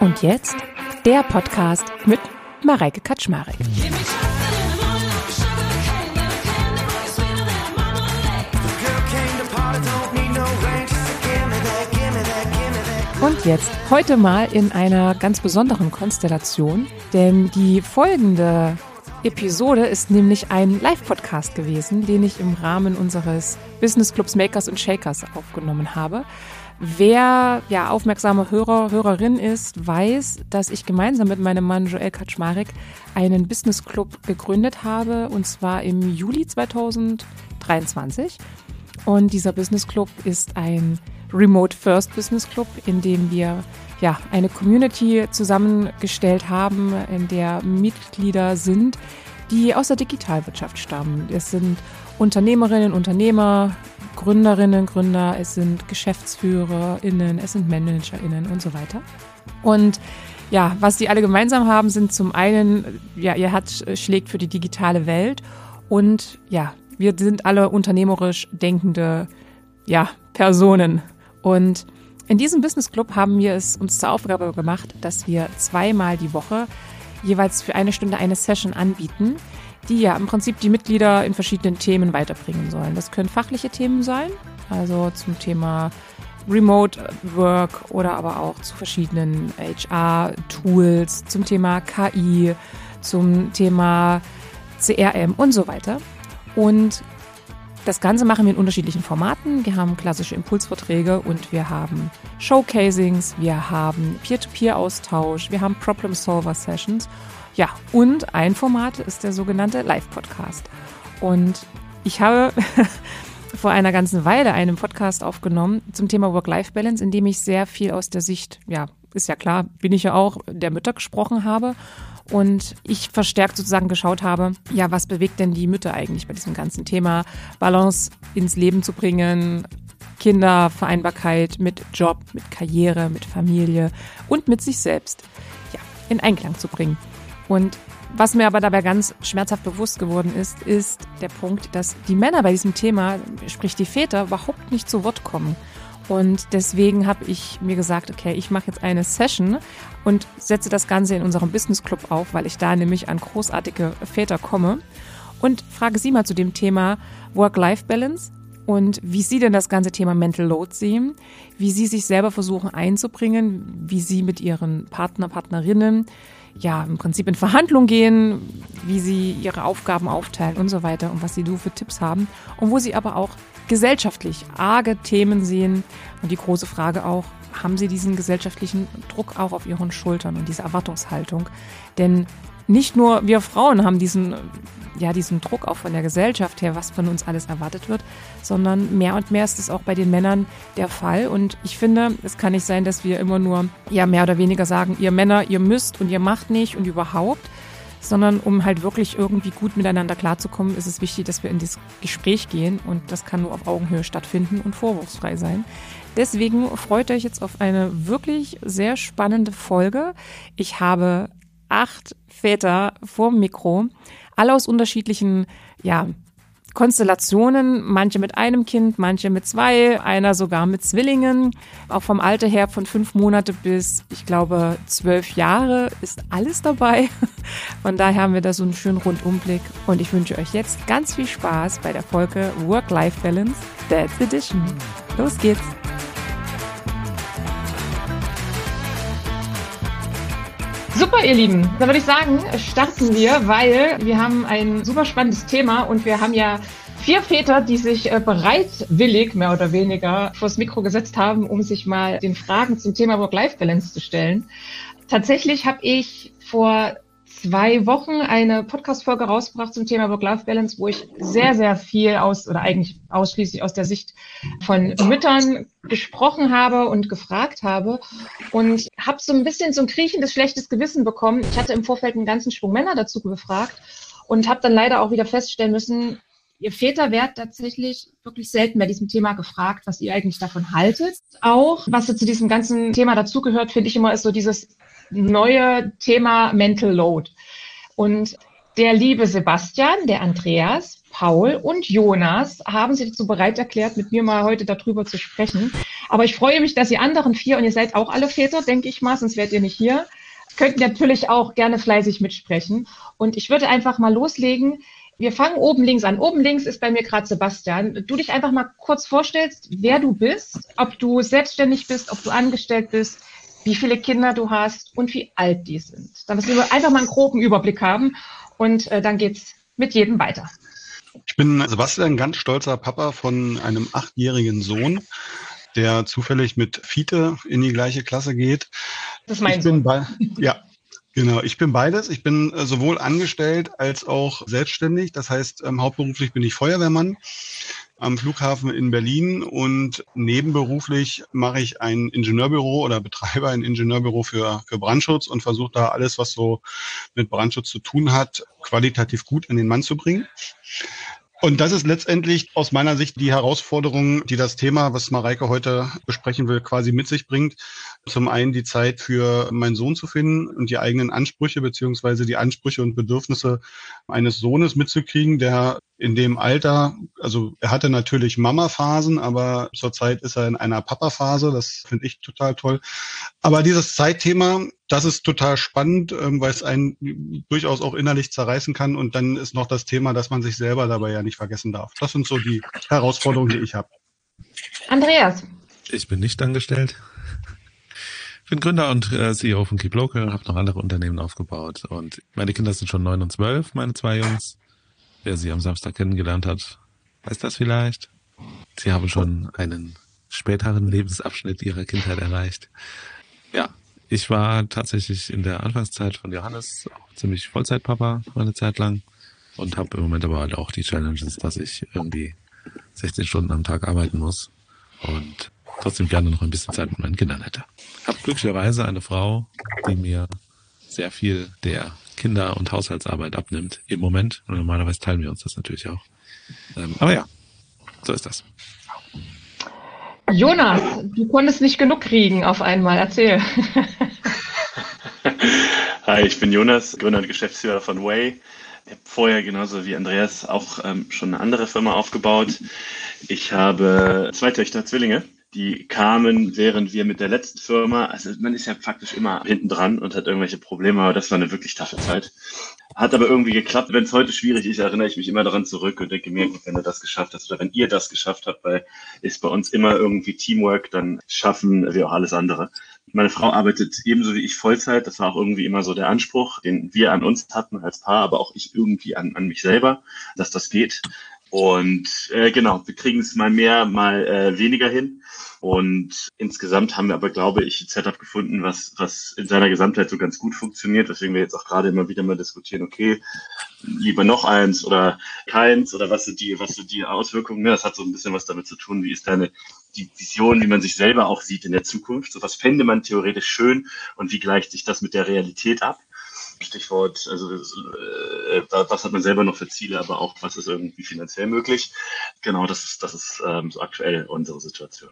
Und jetzt der Podcast mit Mareike Kaczmarek. Und jetzt heute mal in einer ganz besonderen Konstellation, denn die folgende Episode ist nämlich ein Live-Podcast gewesen, den ich im Rahmen unseres Business Clubs Makers und Shakers aufgenommen habe. Wer ja aufmerksame Hörer, Hörerin ist, weiß, dass ich gemeinsam mit meinem Mann Joel Kaczmarek einen Business Club gegründet habe und zwar im Juli 2023. Und dieser Business Club ist ein Remote First Business Club, in dem wir ja eine Community zusammengestellt haben, in der Mitglieder sind, die aus der Digitalwirtschaft stammen. Es sind Unternehmerinnen, Unternehmer, Gründerinnen, Gründer, es sind GeschäftsführerInnen, es sind ManagerInnen und so weiter. Und ja, was die alle gemeinsam haben, sind zum einen, ja, ihr Herz schlägt für die digitale Welt und ja, wir sind alle unternehmerisch denkende, ja, Personen. Und in diesem Business Club haben wir es uns zur Aufgabe gemacht, dass wir zweimal die Woche jeweils für eine Stunde eine Session anbieten, die ja im Prinzip die Mitglieder in verschiedenen Themen weiterbringen sollen. Das können fachliche Themen sein, also zum Thema Remote Work oder aber auch zu verschiedenen HR-Tools, zum Thema KI, zum Thema CRM und so weiter. Und das Ganze machen wir in unterschiedlichen Formaten. Wir haben klassische Impulsverträge und wir haben Showcasings, wir haben Peer-to-Peer-Austausch, wir haben Problem-Solver-Sessions ja, und ein Format ist der sogenannte Live-Podcast. Und ich habe vor einer ganzen Weile einen Podcast aufgenommen zum Thema Work-Life-Balance, in dem ich sehr viel aus der Sicht, ja, ist ja klar, bin ich ja auch, der Mütter gesprochen habe. Und ich verstärkt sozusagen geschaut habe, ja, was bewegt denn die Mütter eigentlich bei diesem ganzen Thema, Balance ins Leben zu bringen, Kindervereinbarkeit mit Job, mit Karriere, mit Familie und mit sich selbst, ja, in Einklang zu bringen. Und was mir aber dabei ganz schmerzhaft bewusst geworden ist, ist der Punkt, dass die Männer bei diesem Thema, sprich die Väter, überhaupt nicht zu Wort kommen. Und deswegen habe ich mir gesagt, okay, ich mache jetzt eine Session und setze das Ganze in unserem Business Club auf, weil ich da nämlich an großartige Väter komme und frage sie mal zu dem Thema Work-Life-Balance und wie sie denn das ganze Thema Mental Load sehen, wie sie sich selber versuchen einzubringen, wie sie mit ihren Partner, Partnerinnen ja, im Prinzip in Verhandlung gehen, wie sie ihre Aufgaben aufteilen und so weiter und was sie du für Tipps haben und wo sie aber auch gesellschaftlich arge Themen sehen und die große Frage auch, haben sie diesen gesellschaftlichen Druck auch auf ihren Schultern und diese Erwartungshaltung? Denn nicht nur wir Frauen haben diesen, ja, diesen Druck auch von der Gesellschaft her, was von uns alles erwartet wird, sondern mehr und mehr ist es auch bei den Männern der Fall. Und ich finde, es kann nicht sein, dass wir immer nur, ja, mehr oder weniger sagen, ihr Männer, ihr müsst und ihr macht nicht und überhaupt, sondern um halt wirklich irgendwie gut miteinander klarzukommen, ist es wichtig, dass wir in das Gespräch gehen und das kann nur auf Augenhöhe stattfinden und vorwurfsfrei sein. Deswegen freut euch jetzt auf eine wirklich sehr spannende Folge. Ich habe acht Väter vorm Mikro, alle aus unterschiedlichen, ja, Konstellationen, manche mit einem Kind, manche mit zwei, einer sogar mit Zwillingen. Auch vom Alter her von fünf Monate bis, ich glaube, zwölf Jahre ist alles dabei. Von daher haben wir da so einen schönen Rundumblick. Und ich wünsche euch jetzt ganz viel Spaß bei der Folge Work-Life-Balance Dad's Edition. Los geht's! Super, ihr Lieben. Dann würde ich sagen, starten wir, weil wir haben ein super spannendes Thema und wir haben ja vier Väter, die sich äh, bereitwillig, mehr oder weniger, vors Mikro gesetzt haben, um sich mal den Fragen zum Thema Work-Life-Balance zu stellen. Tatsächlich habe ich vor zwei Wochen eine Podcast-Folge rausgebracht zum Thema Work-Life-Balance, wo ich sehr, sehr viel aus oder eigentlich ausschließlich aus der Sicht von Müttern gesprochen habe und gefragt habe und habe so ein bisschen so ein kriechendes schlechtes Gewissen bekommen. Ich hatte im Vorfeld einen ganzen Sprung Männer dazu befragt und habe dann leider auch wieder feststellen müssen, ihr Väter werdet tatsächlich wirklich selten bei diesem Thema gefragt, was ihr eigentlich davon haltet. Auch, was zu diesem ganzen Thema dazugehört, finde ich immer, ist so dieses neue Thema Mental Load. Und Der liebe Sebastian, der Andreas, Paul und Jonas haben sich dazu bereit erklärt, mit mir mal heute darüber zu sprechen. Aber ich freue mich, dass die anderen vier, und ihr seid auch alle Väter, denke ich mal, sonst wärt ihr nicht hier, könnten natürlich auch gerne fleißig mitsprechen. Und ich würde einfach mal loslegen. Wir fangen oben links an. Oben links ist bei mir gerade Sebastian. Du dich einfach mal kurz vorstellst, wer du bist, ob du selbstständig bist, ob du angestellt bist, wie viele Kinder du hast und wie alt die sind. Damit wir einfach mal einen groben Überblick haben und äh, dann geht's mit jedem weiter. Ich bin Sebastian, ganz stolzer Papa von einem achtjährigen Sohn, der zufällig mit Fiete in die gleiche Klasse geht. Das ist mein ich Sohn. Bei, ja, Genau, ich bin beides. Ich bin äh, sowohl angestellt als auch selbstständig. Das heißt, ähm, hauptberuflich bin ich Feuerwehrmann am Flughafen in Berlin und nebenberuflich mache ich ein Ingenieurbüro oder betreibe ein Ingenieurbüro für, für Brandschutz und versuche da alles, was so mit Brandschutz zu tun hat, qualitativ gut in den Mann zu bringen. Und das ist letztendlich aus meiner Sicht die Herausforderung, die das Thema, was Mareike heute besprechen will, quasi mit sich bringt. Zum einen die Zeit für meinen Sohn zu finden und die eigenen Ansprüche beziehungsweise die Ansprüche und Bedürfnisse eines Sohnes mitzukriegen, der in dem Alter, also er hatte natürlich Mama-Phasen, aber zurzeit ist er in einer Papa-Phase. Das finde ich total toll. Aber dieses Zeitthema, das ist total spannend, ähm, weil es einen durchaus auch innerlich zerreißen kann. Und dann ist noch das Thema, dass man sich selber dabei ja nicht vergessen darf. Das sind so die Herausforderungen, die ich habe. Andreas. Ich bin nicht angestellt. Ich bin Gründer und äh, CEO von Keep Local, habe noch andere Unternehmen aufgebaut und meine Kinder sind schon neun und zwölf, meine zwei Jungs. Wer sie am Samstag kennengelernt hat, weiß das vielleicht. Sie haben schon einen späteren Lebensabschnitt ihrer Kindheit erreicht. Ja, ich war tatsächlich in der Anfangszeit von Johannes auch ziemlich Vollzeitpapa eine Zeit lang und habe im Moment aber halt auch die Challenges, dass ich irgendwie 16 Stunden am Tag arbeiten muss und trotzdem gerne noch ein bisschen Zeit mit meinen Kindern hätte. Hab glücklicherweise eine Frau, die mir sehr viel der Kinder- und Haushaltsarbeit abnimmt im Moment. Und normalerweise teilen wir uns das natürlich auch. Ähm, aber ja, so ist das. Jonas, du konntest nicht genug kriegen auf einmal. Erzähl. Hi, ich bin Jonas, Gründer und Geschäftsführer von Way. Ich habe vorher genauso wie Andreas auch ähm, schon eine andere Firma aufgebaut. Ich habe zwei Töchter, Zwillinge die kamen, während wir mit der letzten Firma, also man ist ja faktisch immer hinten dran und hat irgendwelche Probleme, aber das war eine wirklich taffe Zeit. Hat aber irgendwie geklappt. Wenn es heute schwierig ist, erinnere ich mich immer daran zurück und denke mir, wenn du das geschafft hast oder wenn ihr das geschafft habt, weil ist bei uns immer irgendwie Teamwork, dann schaffen wir auch alles andere. Meine Frau arbeitet ebenso wie ich Vollzeit. Das war auch irgendwie immer so der Anspruch, den wir an uns hatten als Paar, aber auch ich irgendwie an, an mich selber, dass das geht. Und äh, genau, wir kriegen es mal mehr, mal äh, weniger hin. Und insgesamt haben wir aber, glaube ich, ein Setup gefunden, was, was in seiner Gesamtheit so ganz gut funktioniert, weswegen wir jetzt auch gerade immer wieder mal diskutieren, okay, lieber noch eins oder keins oder was sind die, was sind die Auswirkungen? Das hat so ein bisschen was damit zu tun, wie ist deine die Vision, wie man sich selber auch sieht in der Zukunft. So was fände man theoretisch schön und wie gleicht sich das mit der Realität ab? Stichwort, also äh, was hat man selber noch für Ziele, aber auch was ist irgendwie finanziell möglich. Genau, das ist, das ist ähm, so aktuell unsere Situation.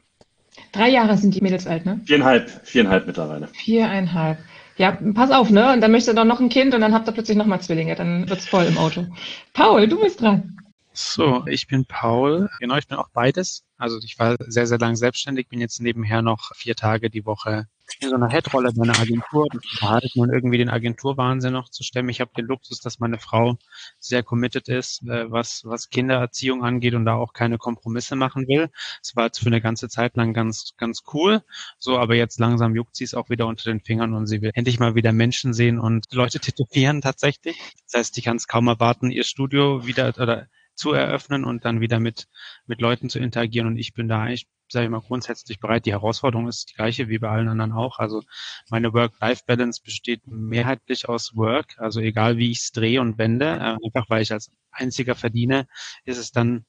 Drei Jahre sind die Mädels alt, ne? Viereinhalb, viereinhalb mittlerweile. Viereinhalb. Ja, pass auf, ne? Und dann möchte doch noch ein Kind und dann habt ihr plötzlich nochmal Zwillinge, dann wird's voll im Auto. Paul, du bist dran. So, ich bin Paul. Genau, ich bin auch beides. Also ich war sehr, sehr lang selbstständig, bin jetzt nebenher noch vier Tage die Woche so einer Headrolle bei einer Agentur und verhalten und irgendwie den Agenturwahnsinn noch zu stemmen. Ich habe den Luxus, dass meine Frau sehr committed ist, äh, was, was Kindererziehung angeht und da auch keine Kompromisse machen will. Es war jetzt für eine ganze Zeit lang ganz, ganz cool. So, aber jetzt langsam juckt sie es auch wieder unter den Fingern und sie will endlich mal wieder Menschen sehen und Leute tätowieren tatsächlich. Das heißt, ich kann es kaum erwarten, ihr Studio wieder oder zu eröffnen und dann wieder mit, mit Leuten zu interagieren. Und ich bin da eigentlich, sage ich mal, grundsätzlich bereit. Die Herausforderung ist die gleiche wie bei allen anderen auch. Also meine Work-Life-Balance besteht mehrheitlich aus Work. Also egal wie ich es drehe und wende, äh, einfach weil ich als einziger verdiene, ist es dann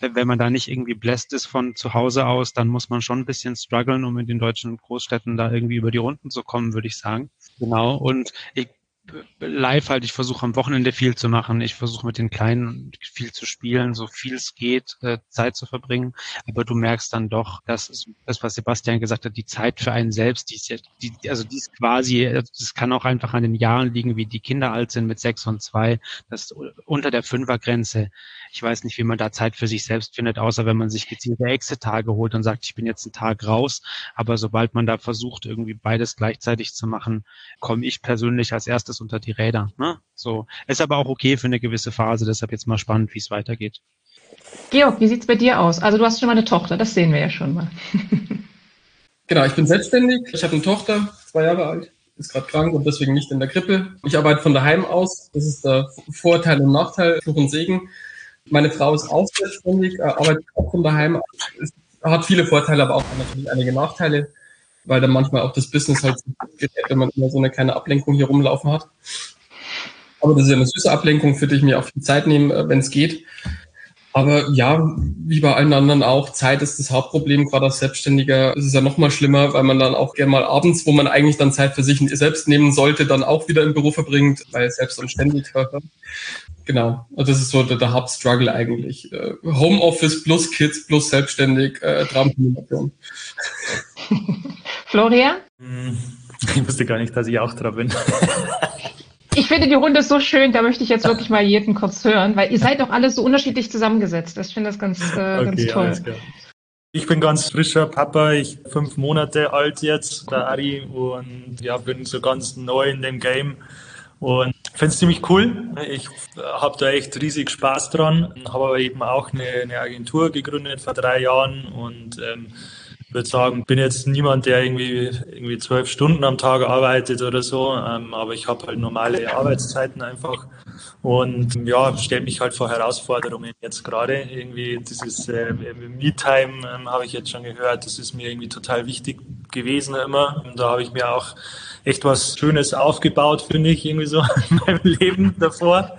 wenn man da nicht irgendwie bläst ist von zu Hause aus, dann muss man schon ein bisschen strugglen, um in den deutschen Großstädten da irgendwie über die Runden zu kommen, würde ich sagen. Genau. Und ich live halt, ich versuche am Wochenende viel zu machen. Ich versuche mit den Kleinen viel zu spielen, so viel es geht, äh, Zeit zu verbringen. Aber du merkst dann doch, dass das, was Sebastian gesagt hat, die Zeit für einen selbst, die ist ja, die, also die ist quasi, das kann auch einfach an den Jahren liegen, wie die Kinder alt sind mit sechs und zwei. Das unter der Fünfergrenze. Ich weiß nicht, wie man da Zeit für sich selbst findet, außer wenn man sich gezielte Exit-Tage holt und sagt, ich bin jetzt einen Tag raus. Aber sobald man da versucht, irgendwie beides gleichzeitig zu machen, komme ich persönlich als erstes unter die Räder. Ne? So ist aber auch okay für eine gewisse Phase. Deshalb jetzt mal spannend, wie es weitergeht. Georg, wie sieht's bei dir aus? Also du hast schon mal eine Tochter, das sehen wir ja schon mal. genau, ich bin selbstständig. Ich habe eine Tochter, zwei Jahre alt, ist gerade krank und deswegen nicht in der Krippe. Ich arbeite von daheim aus. Das ist der Vorteil und Nachteil, Fluch und Segen. Meine Frau ist auch selbstständig, äh, arbeitet auch von daheim. Es hat viele Vorteile, aber auch natürlich einige Nachteile weil dann manchmal auch das Business halt gerät, wenn man immer so eine kleine Ablenkung hier rumlaufen hat. Aber das ist ja eine süße Ablenkung, für die ich mir auch viel Zeit nehme, äh, wenn es geht. Aber ja, wie bei allen anderen auch, Zeit ist das Hauptproblem. Gerade als Selbstständiger ist es ja noch mal schlimmer, weil man dann auch gerne mal abends, wo man eigentlich dann Zeit für sich selbst nehmen sollte, dann auch wieder im Büro verbringt, weil selbst und ständig. genau, also das ist so der, der Hauptstruggle eigentlich. Äh, Homeoffice plus Kids plus selbstständig, äh, Traumkombination. Florian? Hm, ich wusste gar nicht, dass ich auch dran bin. Ich finde die Runde so schön, da möchte ich jetzt wirklich mal jeden kurz hören, weil ihr seid doch alle so unterschiedlich zusammengesetzt. Ich finde das ganz, äh, okay, ganz toll. Ich bin ganz frischer Papa, ich bin fünf Monate alt jetzt, der Ari, und ja, bin so ganz neu in dem Game und finde es ziemlich cool. Ich habe da echt riesig Spaß dran, habe aber eben auch eine, eine Agentur gegründet vor drei Jahren und ähm, würde sagen, bin jetzt niemand, der irgendwie irgendwie zwölf Stunden am Tag arbeitet oder so, ähm, aber ich habe halt normale Arbeitszeiten einfach und ja, stellt mich halt vor Herausforderungen jetzt gerade. Irgendwie dieses äh, Me-Time ähm, habe ich jetzt schon gehört, das ist mir irgendwie total wichtig gewesen immer. Und da habe ich mir auch echt was Schönes aufgebaut, finde ich, irgendwie so in meinem Leben davor.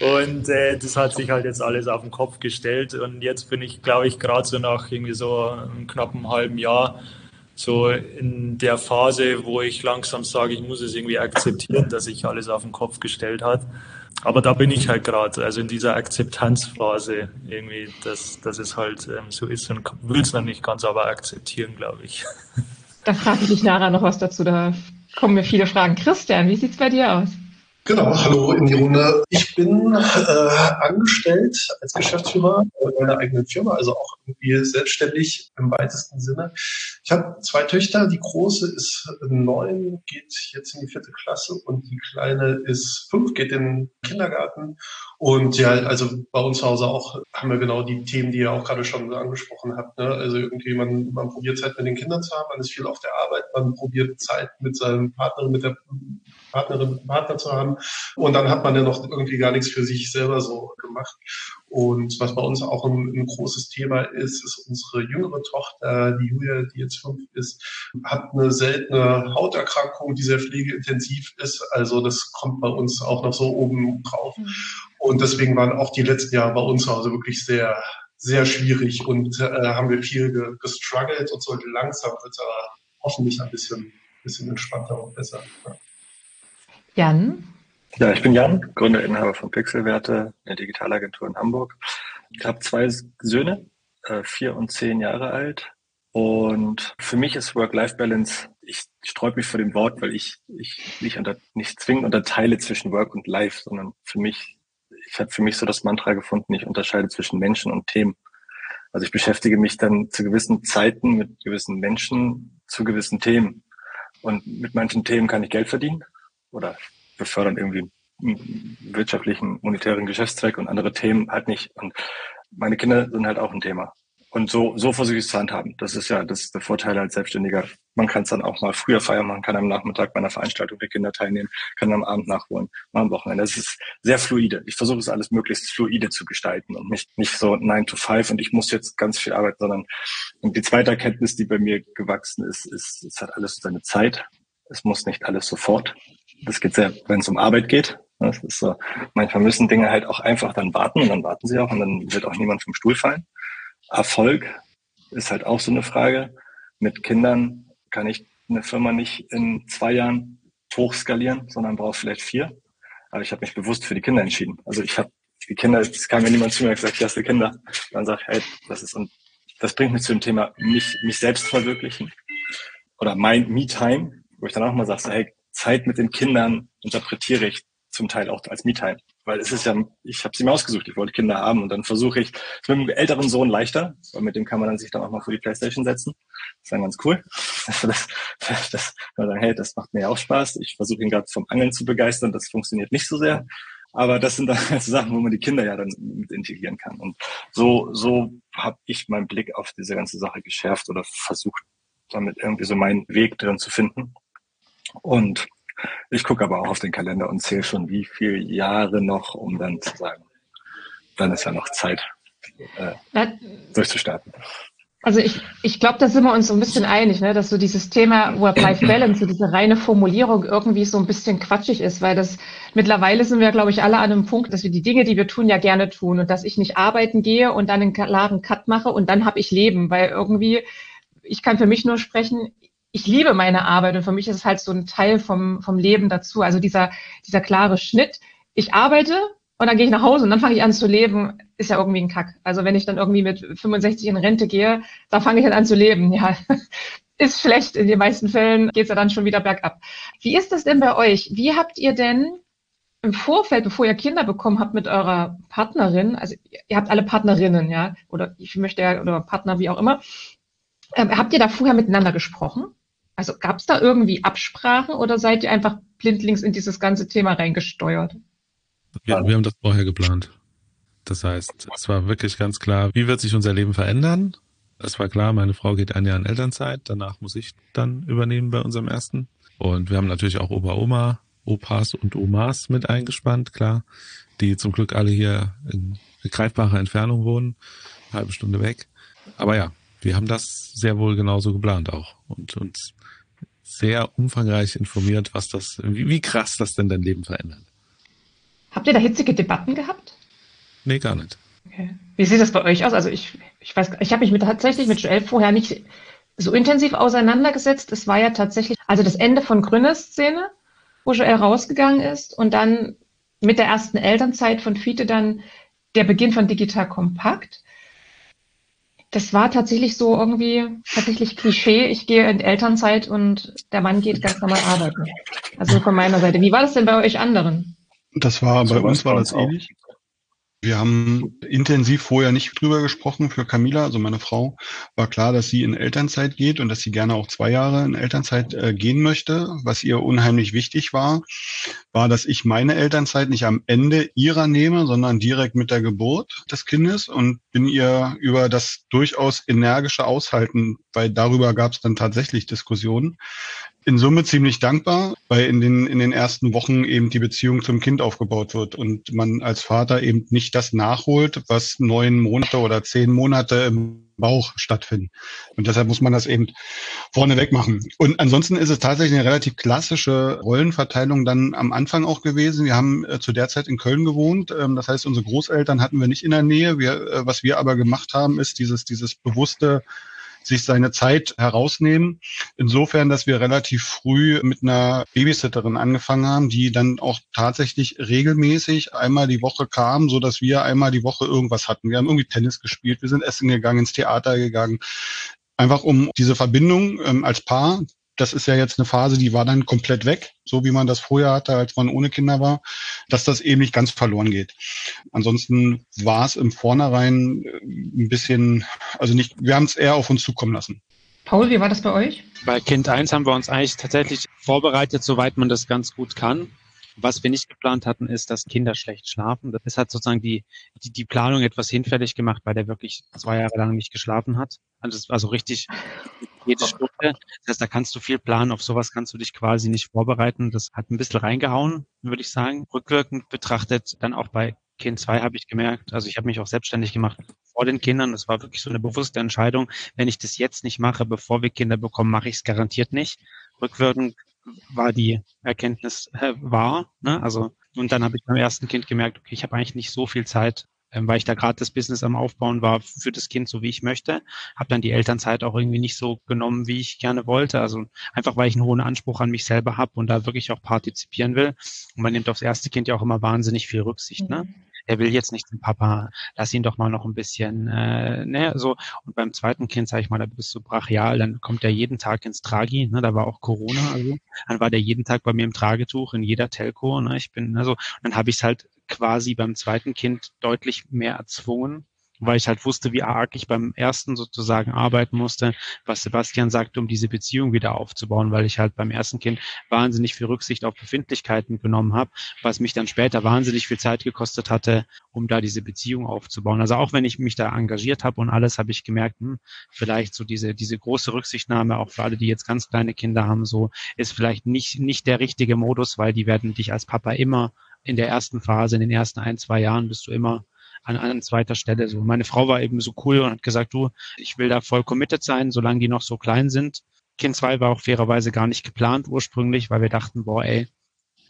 Und äh, das hat sich halt jetzt alles auf den Kopf gestellt. Und jetzt bin ich, glaube ich, gerade so nach irgendwie so einem knappen halben Jahr so in der Phase, wo ich langsam sage, ich muss es irgendwie akzeptieren, dass sich alles auf den Kopf gestellt hat. Aber da bin ich halt gerade, also in dieser Akzeptanzphase irgendwie, dass, dass es halt ähm, so ist und will es noch nicht ganz aber akzeptieren, glaube ich. Da frage ich dich nachher noch was dazu, da kommen mir viele Fragen. Christian, wie sieht's bei dir aus? Genau, hallo in die Runde. Ich bin äh, angestellt als Geschäftsführer meiner eigenen Firma, also auch irgendwie selbstständig im weitesten Sinne. Ich habe zwei Töchter. Die große ist neun, geht jetzt in die vierte Klasse und die kleine ist fünf, geht in den Kindergarten. Und ja, also bei uns zu Hause auch haben wir genau die Themen, die ihr auch gerade schon angesprochen habt. Ne? Also irgendwie man, man probiert Zeit mit den Kindern zu haben, man ist viel auf der Arbeit, man probiert Zeit mit seinem Partner, mit der Partnerin, Partner zu haben. Und dann hat man ja noch irgendwie gar nichts für sich selber so gemacht. Und was bei uns auch ein, ein großes Thema ist, ist unsere jüngere Tochter, die Julia, die jetzt fünf ist, hat eine seltene Hauterkrankung, die sehr pflegeintensiv ist. Also das kommt bei uns auch noch so oben drauf. Mhm. Und deswegen waren auch die letzten Jahre bei uns zu Hause wirklich sehr, sehr schwierig und äh, haben wir viel gestruggelt und so langsam wird es aber hoffentlich ein bisschen, bisschen entspannter und besser. Ja. Jan? Ja, ich bin Jan, Gründer, Inhaber von Pixelwerte, eine Digitalagentur in Hamburg. Ich habe zwei Söhne, äh, vier und zehn Jahre alt. Und für mich ist Work-Life-Balance, ich sträube mich vor dem Wort, weil ich, ich nicht, unter, nicht zwingend unterteile zwischen Work und Life, sondern für mich, ich habe für mich so das Mantra gefunden, ich unterscheide zwischen Menschen und Themen. Also ich beschäftige mich dann zu gewissen Zeiten mit gewissen Menschen zu gewissen Themen. Und mit manchen Themen kann ich Geld verdienen oder befördern irgendwie wirtschaftlichen, monetären Geschäftszweck und andere Themen halt nicht. Und meine Kinder sind halt auch ein Thema. Und so, so versuche ich es zu handhaben. Das ist ja das ist der Vorteil als Selbstständiger. Man kann es dann auch mal früher feiern, man kann am Nachmittag bei einer Veranstaltung der Kinder teilnehmen, kann am Abend nachholen, mal am Wochenende. Das ist sehr fluide. Ich versuche es alles möglichst fluide zu gestalten und nicht, nicht so nine to five und ich muss jetzt ganz viel arbeiten, sondern die zweite Erkenntnis, die bei mir gewachsen ist, ist, es hat alles seine Zeit. Es muss nicht alles sofort. Das geht sehr, wenn es um Arbeit geht. Das ist so, manchmal müssen Dinge halt auch einfach dann warten und dann warten sie auch und dann wird auch niemand vom Stuhl fallen. Erfolg ist halt auch so eine Frage. Mit Kindern kann ich eine Firma nicht in zwei Jahren hochskalieren, sondern brauche vielleicht vier. Aber ich habe mich bewusst für die Kinder entschieden. Also ich habe die Kinder, es kam mir niemand zu mir und gesagt, ich hast du Kinder. Dann sage ich, hey, das ist und das bringt mich zu dem Thema mich, mich selbst verwirklichen oder mein Me-Time, wo ich dann auch mal sage, hey, Zeit mit den Kindern interpretiere ich zum Teil auch als Me-Time. Weil es ist ja, ich habe sie mir ausgesucht, ich wollte Kinder haben und dann versuche ich, ist mit dem älteren Sohn leichter, weil mit dem kann man dann sich dann auch mal vor die Playstation setzen. Das ist dann ganz cool. Das, das, das, sagen, hey, das macht mir auch Spaß. Ich versuche ihn gerade vom Angeln zu begeistern, das funktioniert nicht so sehr. Aber das sind dann also Sachen, wo man die Kinder ja dann mit integrieren kann. Und so, so habe ich meinen Blick auf diese ganze Sache geschärft oder versucht, damit irgendwie so meinen Weg drin zu finden. Und ich gucke aber auch auf den Kalender und zähle schon, wie viele Jahre noch, um dann zu sagen, dann ist ja noch Zeit, äh, durchzustarten. Also ich, ich glaube, da sind wir uns so ein bisschen einig, ne, dass so dieses Thema Work-Life-Balance, so diese reine Formulierung irgendwie so ein bisschen quatschig ist, weil das mittlerweile sind wir, glaube ich, alle an einem Punkt, dass wir die Dinge, die wir tun, ja gerne tun und dass ich nicht arbeiten gehe und dann einen klaren Cut mache und dann habe ich Leben, weil irgendwie, ich kann für mich nur sprechen, ich liebe meine Arbeit und für mich ist es halt so ein Teil vom, vom Leben dazu. Also dieser, dieser klare Schnitt. Ich arbeite und dann gehe ich nach Hause und dann fange ich an zu leben, ist ja irgendwie ein Kack. Also wenn ich dann irgendwie mit 65 in Rente gehe, da fange ich dann an zu leben. Ja, ist schlecht. In den meisten Fällen geht es ja dann schon wieder bergab. Wie ist das denn bei euch? Wie habt ihr denn im Vorfeld, bevor ihr Kinder bekommen habt mit eurer Partnerin, also ihr habt alle Partnerinnen, ja, oder ich möchte ja, oder Partner, wie auch immer, äh, habt ihr da vorher miteinander gesprochen? Also gab es da irgendwie Absprachen oder seid ihr einfach blindlings in dieses ganze Thema reingesteuert? Wir, wir haben das vorher geplant. Das heißt, es war wirklich ganz klar, wie wird sich unser Leben verändern? Es war klar, meine Frau geht ein Jahr in Elternzeit, danach muss ich dann übernehmen bei unserem ersten. Und wir haben natürlich auch Opa, Oma, Opas und Omas mit eingespannt, klar, die zum Glück alle hier in greifbarer Entfernung wohnen, halbe Stunde weg. Aber ja, wir haben das sehr wohl genauso geplant auch und uns sehr umfangreich informiert, was das, wie, wie krass das denn dein Leben verändert. Habt ihr da hitzige Debatten gehabt? Nee, gar nicht. Okay. Wie sieht das bei euch aus? Also ich, ich weiß, ich habe mich mit, tatsächlich mit Joel vorher nicht so intensiv auseinandergesetzt. Es war ja tatsächlich, also das Ende von Grünes Szene, wo Joel rausgegangen ist und dann mit der ersten Elternzeit von Fiete dann der Beginn von Digital Kompakt das war tatsächlich so irgendwie tatsächlich Klischee. Ich gehe in Elternzeit und der Mann geht ganz normal arbeiten. Also von meiner Seite. Wie war das denn bei euch anderen? Das war bei uns war das ähnlich. Wir haben intensiv vorher nicht drüber gesprochen. Für Camila, also meine Frau, war klar, dass sie in Elternzeit geht und dass sie gerne auch zwei Jahre in Elternzeit äh, gehen möchte. Was ihr unheimlich wichtig war, war, dass ich meine Elternzeit nicht am Ende ihrer nehme, sondern direkt mit der Geburt des Kindes und bin ihr über das durchaus energische Aushalten, weil darüber gab es dann tatsächlich Diskussionen, in Summe ziemlich dankbar, weil in den, in den ersten Wochen eben die Beziehung zum Kind aufgebaut wird und man als Vater eben nicht das nachholt, was neun Monate oder zehn Monate im Bauch stattfinden. Und deshalb muss man das eben vorneweg machen. Und ansonsten ist es tatsächlich eine relativ klassische Rollenverteilung dann am Anfang auch gewesen. Wir haben äh, zu der Zeit in Köln gewohnt. Ähm, das heißt, unsere Großeltern hatten wir nicht in der Nähe. Wir, äh, was wir aber gemacht haben, ist dieses, dieses bewusste sich seine Zeit herausnehmen. Insofern, dass wir relativ früh mit einer Babysitterin angefangen haben, die dann auch tatsächlich regelmäßig einmal die Woche kam, so dass wir einmal die Woche irgendwas hatten. Wir haben irgendwie Tennis gespielt, wir sind essen gegangen, ins Theater gegangen. Einfach um diese Verbindung ähm, als Paar das ist ja jetzt eine Phase, die war dann komplett weg, so wie man das vorher hatte, als man ohne Kinder war, dass das eben nicht ganz verloren geht. Ansonsten war es im Vornherein äh, ein bisschen, also nicht, wir haben es eher auf uns zukommen lassen. Paul, wie war das bei euch? Bei Kind 1 haben wir uns eigentlich tatsächlich vorbereitet, soweit man das ganz gut kann. Was wir nicht geplant hatten, ist, dass Kinder schlecht schlafen. Das hat sozusagen die, die, die Planung etwas hinfällig gemacht, weil der wirklich zwei Jahre lang nicht geschlafen hat. Also, also richtig jede Stunde. Das heißt, da kannst du viel planen, auf sowas kannst du dich quasi nicht vorbereiten. Das hat ein bisschen reingehauen, würde ich sagen. Rückwirkend betrachtet, dann auch bei Kind 2 habe ich gemerkt, also ich habe mich auch selbstständig gemacht vor den Kindern. Das war wirklich so eine bewusste Entscheidung. Wenn ich das jetzt nicht mache, bevor wir Kinder bekommen, mache ich es garantiert nicht. Rückwirkend war die Erkenntnis äh, wahr. Ne? Also und dann habe ich beim ersten Kind gemerkt, okay, ich habe eigentlich nicht so viel Zeit ähm, weil ich da gerade das Business am Aufbauen war für das Kind, so wie ich möchte. Habe dann die Elternzeit auch irgendwie nicht so genommen, wie ich gerne wollte. Also einfach, weil ich einen hohen Anspruch an mich selber habe und da wirklich auch partizipieren will. Und man nimmt aufs erste Kind ja auch immer wahnsinnig viel Rücksicht. Ne? Mhm. Ne? Er will jetzt nicht zum Papa, lass ihn doch mal noch ein bisschen, äh, ne, so. Und beim zweiten Kind, sag ich mal, da bist du brachial, dann kommt er jeden Tag ins Tragi, ne, da war auch Corona, also, dann war der jeden Tag bei mir im Tragetuch, in jeder Telco, ne, ich bin, also, dann habe ich es halt quasi beim zweiten Kind deutlich mehr erzwungen, weil ich halt wusste, wie arg ich beim ersten sozusagen arbeiten musste, was Sebastian sagte, um diese Beziehung wieder aufzubauen, weil ich halt beim ersten Kind wahnsinnig viel Rücksicht auf Befindlichkeiten genommen habe, was mich dann später wahnsinnig viel Zeit gekostet hatte, um da diese Beziehung aufzubauen. Also auch wenn ich mich da engagiert habe und alles, habe ich gemerkt, hm, vielleicht so diese, diese große Rücksichtnahme, auch für alle, die jetzt ganz kleine Kinder haben, so ist vielleicht nicht, nicht der richtige Modus, weil die werden dich als Papa immer in der ersten Phase, in den ersten ein, zwei Jahren bist du immer an, an zweiter Stelle. So, meine Frau war eben so cool und hat gesagt, du, ich will da voll committed sein, solange die noch so klein sind. Kind 2 war auch fairerweise gar nicht geplant ursprünglich, weil wir dachten, boah, ey,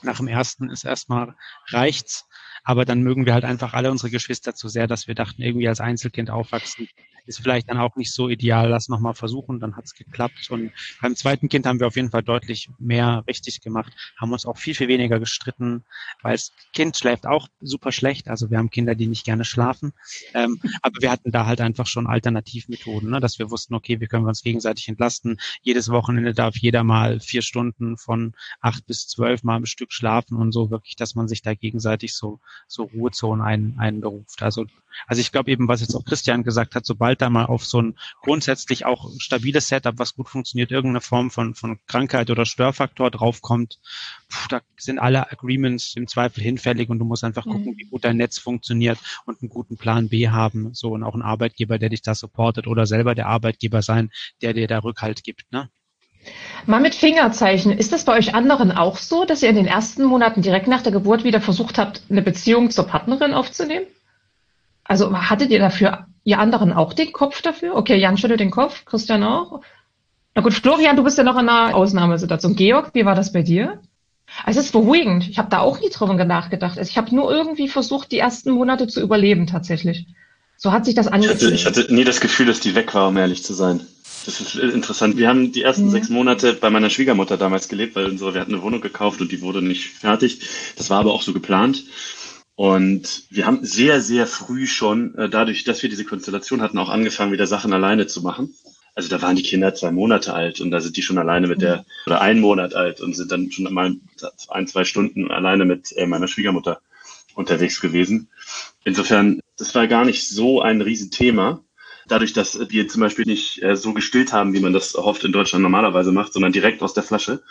nach dem ersten ist erstmal reicht's. Aber dann mögen wir halt einfach alle unsere Geschwister zu sehr, dass wir dachten, irgendwie als Einzelkind aufwachsen ist vielleicht dann auch nicht so ideal. Lass nochmal versuchen, dann hat's geklappt. Und beim zweiten Kind haben wir auf jeden Fall deutlich mehr richtig gemacht, haben uns auch viel, viel weniger gestritten, weil das Kind schläft auch super schlecht. Also wir haben Kinder, die nicht gerne schlafen. Ähm, aber wir hatten da halt einfach schon Alternativmethoden, ne? dass wir wussten, okay, wir können uns gegenseitig entlasten. Jedes Wochenende darf jeder mal vier Stunden von acht bis zwölf Mal im Stück schlafen und so wirklich, dass man sich da gegenseitig so, so Ruhezonen ein, einberuft. Also also ich glaube eben, was jetzt auch Christian gesagt hat, sobald da mal auf so ein grundsätzlich auch stabiles Setup, was gut funktioniert, irgendeine Form von, von Krankheit oder Störfaktor draufkommt, pf, da sind alle Agreements im Zweifel hinfällig und du musst einfach gucken, mhm. wie gut dein Netz funktioniert und einen guten Plan B haben. So und auch ein Arbeitgeber, der dich da supportet oder selber der Arbeitgeber sein, der dir da Rückhalt gibt. Ne? Mal mit Fingerzeichen. Ist das bei euch anderen auch so, dass ihr in den ersten Monaten direkt nach der Geburt wieder versucht habt, eine Beziehung zur Partnerin aufzunehmen? Also hattet ihr dafür, ihr anderen auch den Kopf dafür? Okay, Jan schüttelt den Kopf, Christian auch. Na gut, Florian, du bist ja noch in einer Ausnahmesituation. Georg, wie war das bei dir? Also es ist beruhigend. Ich habe da auch nie drüber nachgedacht. Also ich habe nur irgendwie versucht, die ersten Monate zu überleben tatsächlich. So hat sich das angefühlt. Ich hatte, ich hatte nie das Gefühl, dass die weg war, um ehrlich zu sein. Das ist interessant. Wir haben die ersten mhm. sechs Monate bei meiner Schwiegermutter damals gelebt, weil unsere, wir hatten eine Wohnung gekauft und die wurde nicht fertig. Das war aber auch so geplant. Und wir haben sehr, sehr früh schon, äh, dadurch, dass wir diese Konstellation hatten, auch angefangen, wieder Sachen alleine zu machen. Also da waren die Kinder zwei Monate alt und da sind die schon alleine mit der, oder ein Monat alt und sind dann schon mal ein, zwei Stunden alleine mit äh, meiner Schwiegermutter unterwegs gewesen. Insofern, das war gar nicht so ein Riesenthema dadurch, dass wir zum Beispiel nicht äh, so gestillt haben, wie man das oft in Deutschland normalerweise macht, sondern direkt aus der Flasche,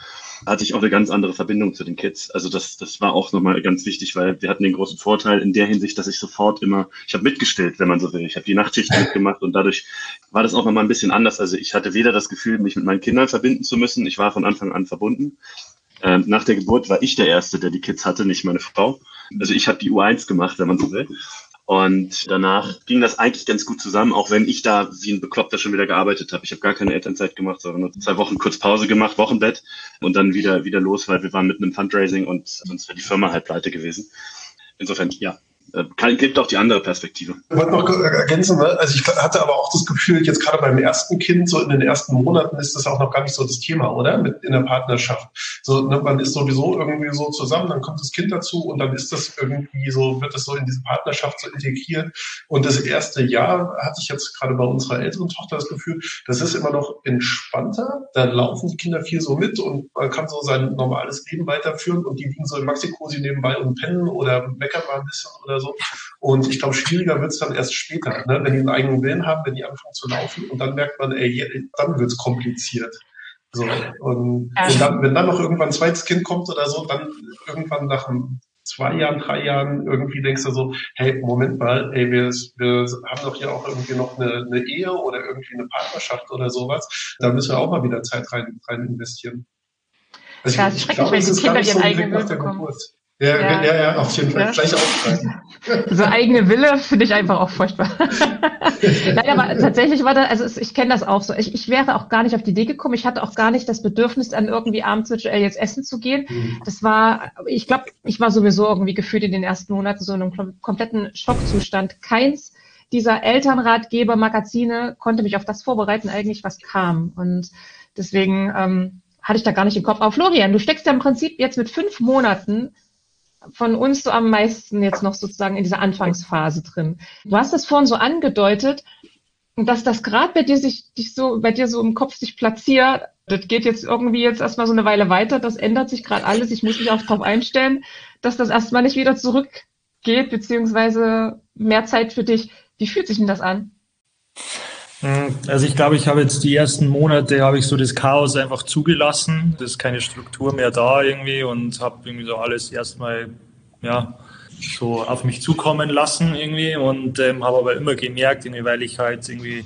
hatte ich auch eine ganz andere Verbindung zu den Kids. Also das, das war auch nochmal ganz wichtig, weil wir hatten den großen Vorteil in der Hinsicht, dass ich sofort immer, ich habe mitgestillt, wenn man so will. Ich habe die Nachtschicht mitgemacht und dadurch war das auch nochmal ein bisschen anders. Also ich hatte weder das Gefühl, mich mit meinen Kindern verbinden zu müssen. Ich war von Anfang an verbunden. Ähm, nach der Geburt war ich der Erste, der die Kids hatte, nicht meine Frau. Also ich habe die U1 gemacht, wenn man so will. Und danach ging das eigentlich ganz gut zusammen, auch wenn ich da wie ein Bekloppter schon wieder gearbeitet habe. Ich habe gar keine Elternzeit gemacht, sondern nur zwei Wochen kurz Pause gemacht, Wochenbett und dann wieder wieder los, weil wir waren mit einem Fundraising und sonst wäre die Firma halt pleite gewesen. Insofern, ja, kann, gibt auch die andere Perspektive. Ich wollte noch ergänzen, ne? also ich hatte aber auch das Gefühl, jetzt gerade beim ersten Kind, so in den ersten Monaten ist das auch noch gar nicht so das Thema, oder? Mit in der Partnerschaft. So, ne, man ist sowieso irgendwie so zusammen, dann kommt das Kind dazu und dann ist das irgendwie so, wird das so in diese Partnerschaft so integriert. Und das erste Jahr hatte ich jetzt gerade bei unserer älteren Tochter das Gefühl, das ist immer noch entspannter. Da laufen die Kinder viel so mit und man kann so sein normales Leben weiterführen und die liegen so in Maxikosi nebenbei und pennen oder meckern mal ein bisschen oder so so. Und ich glaube, schwieriger wird es dann erst später, ne? wenn die einen eigenen Willen haben, wenn die anfangen zu laufen und dann merkt man, ey, dann wird es kompliziert. So, und, ja. und dann, wenn dann noch irgendwann ein zweites Kind kommt oder so, dann irgendwann nach zwei Jahren, drei Jahren irgendwie denkst du so, hey, Moment mal, ey, wir, wir haben doch hier auch irgendwie noch eine, eine Ehe oder irgendwie eine Partnerschaft oder sowas. Da müssen wir auch mal wieder Zeit rein, rein investieren. Also ja, es ist schrecklich, wenn die Kinder ihren eigenen Willen bekommen. Geburt. Ja, ja, ja, ja auf jeden Fall. Ja. Gleich aufschreiben. So eigene Wille finde ich einfach auch furchtbar. Nein, aber tatsächlich war das, also ich kenne das auch so. Ich, ich wäre auch gar nicht auf die Idee gekommen. Ich hatte auch gar nicht das Bedürfnis, an irgendwie abends Joel jetzt essen zu gehen. Mhm. Das war, ich glaube, ich war sowieso irgendwie gefühlt in den ersten Monaten so in einem kompletten Schockzustand. Keins dieser Elternratgeber, Magazine konnte mich auf das vorbereiten, eigentlich was kam. Und deswegen ähm, hatte ich da gar nicht im Kopf. Aber Florian, du steckst ja im Prinzip jetzt mit fünf Monaten von uns so am meisten jetzt noch sozusagen in dieser Anfangsphase drin. Du hast das vorhin so angedeutet, dass das gerade bei dir sich dich so, bei dir so im Kopf sich platziert. Das geht jetzt irgendwie jetzt erstmal so eine Weile weiter. Das ändert sich gerade alles. Ich muss mich auch darauf einstellen, dass das erstmal nicht wieder zurückgeht, beziehungsweise mehr Zeit für dich. Wie fühlt sich denn das an? Hm, also ich glaube, ich habe jetzt die ersten Monate habe ich so das Chaos einfach zugelassen. Es ist keine Struktur mehr da irgendwie und habe irgendwie so alles erstmal ja so auf mich zukommen lassen irgendwie und ähm, habe aber immer gemerkt, irgendwie, weil ich halt irgendwie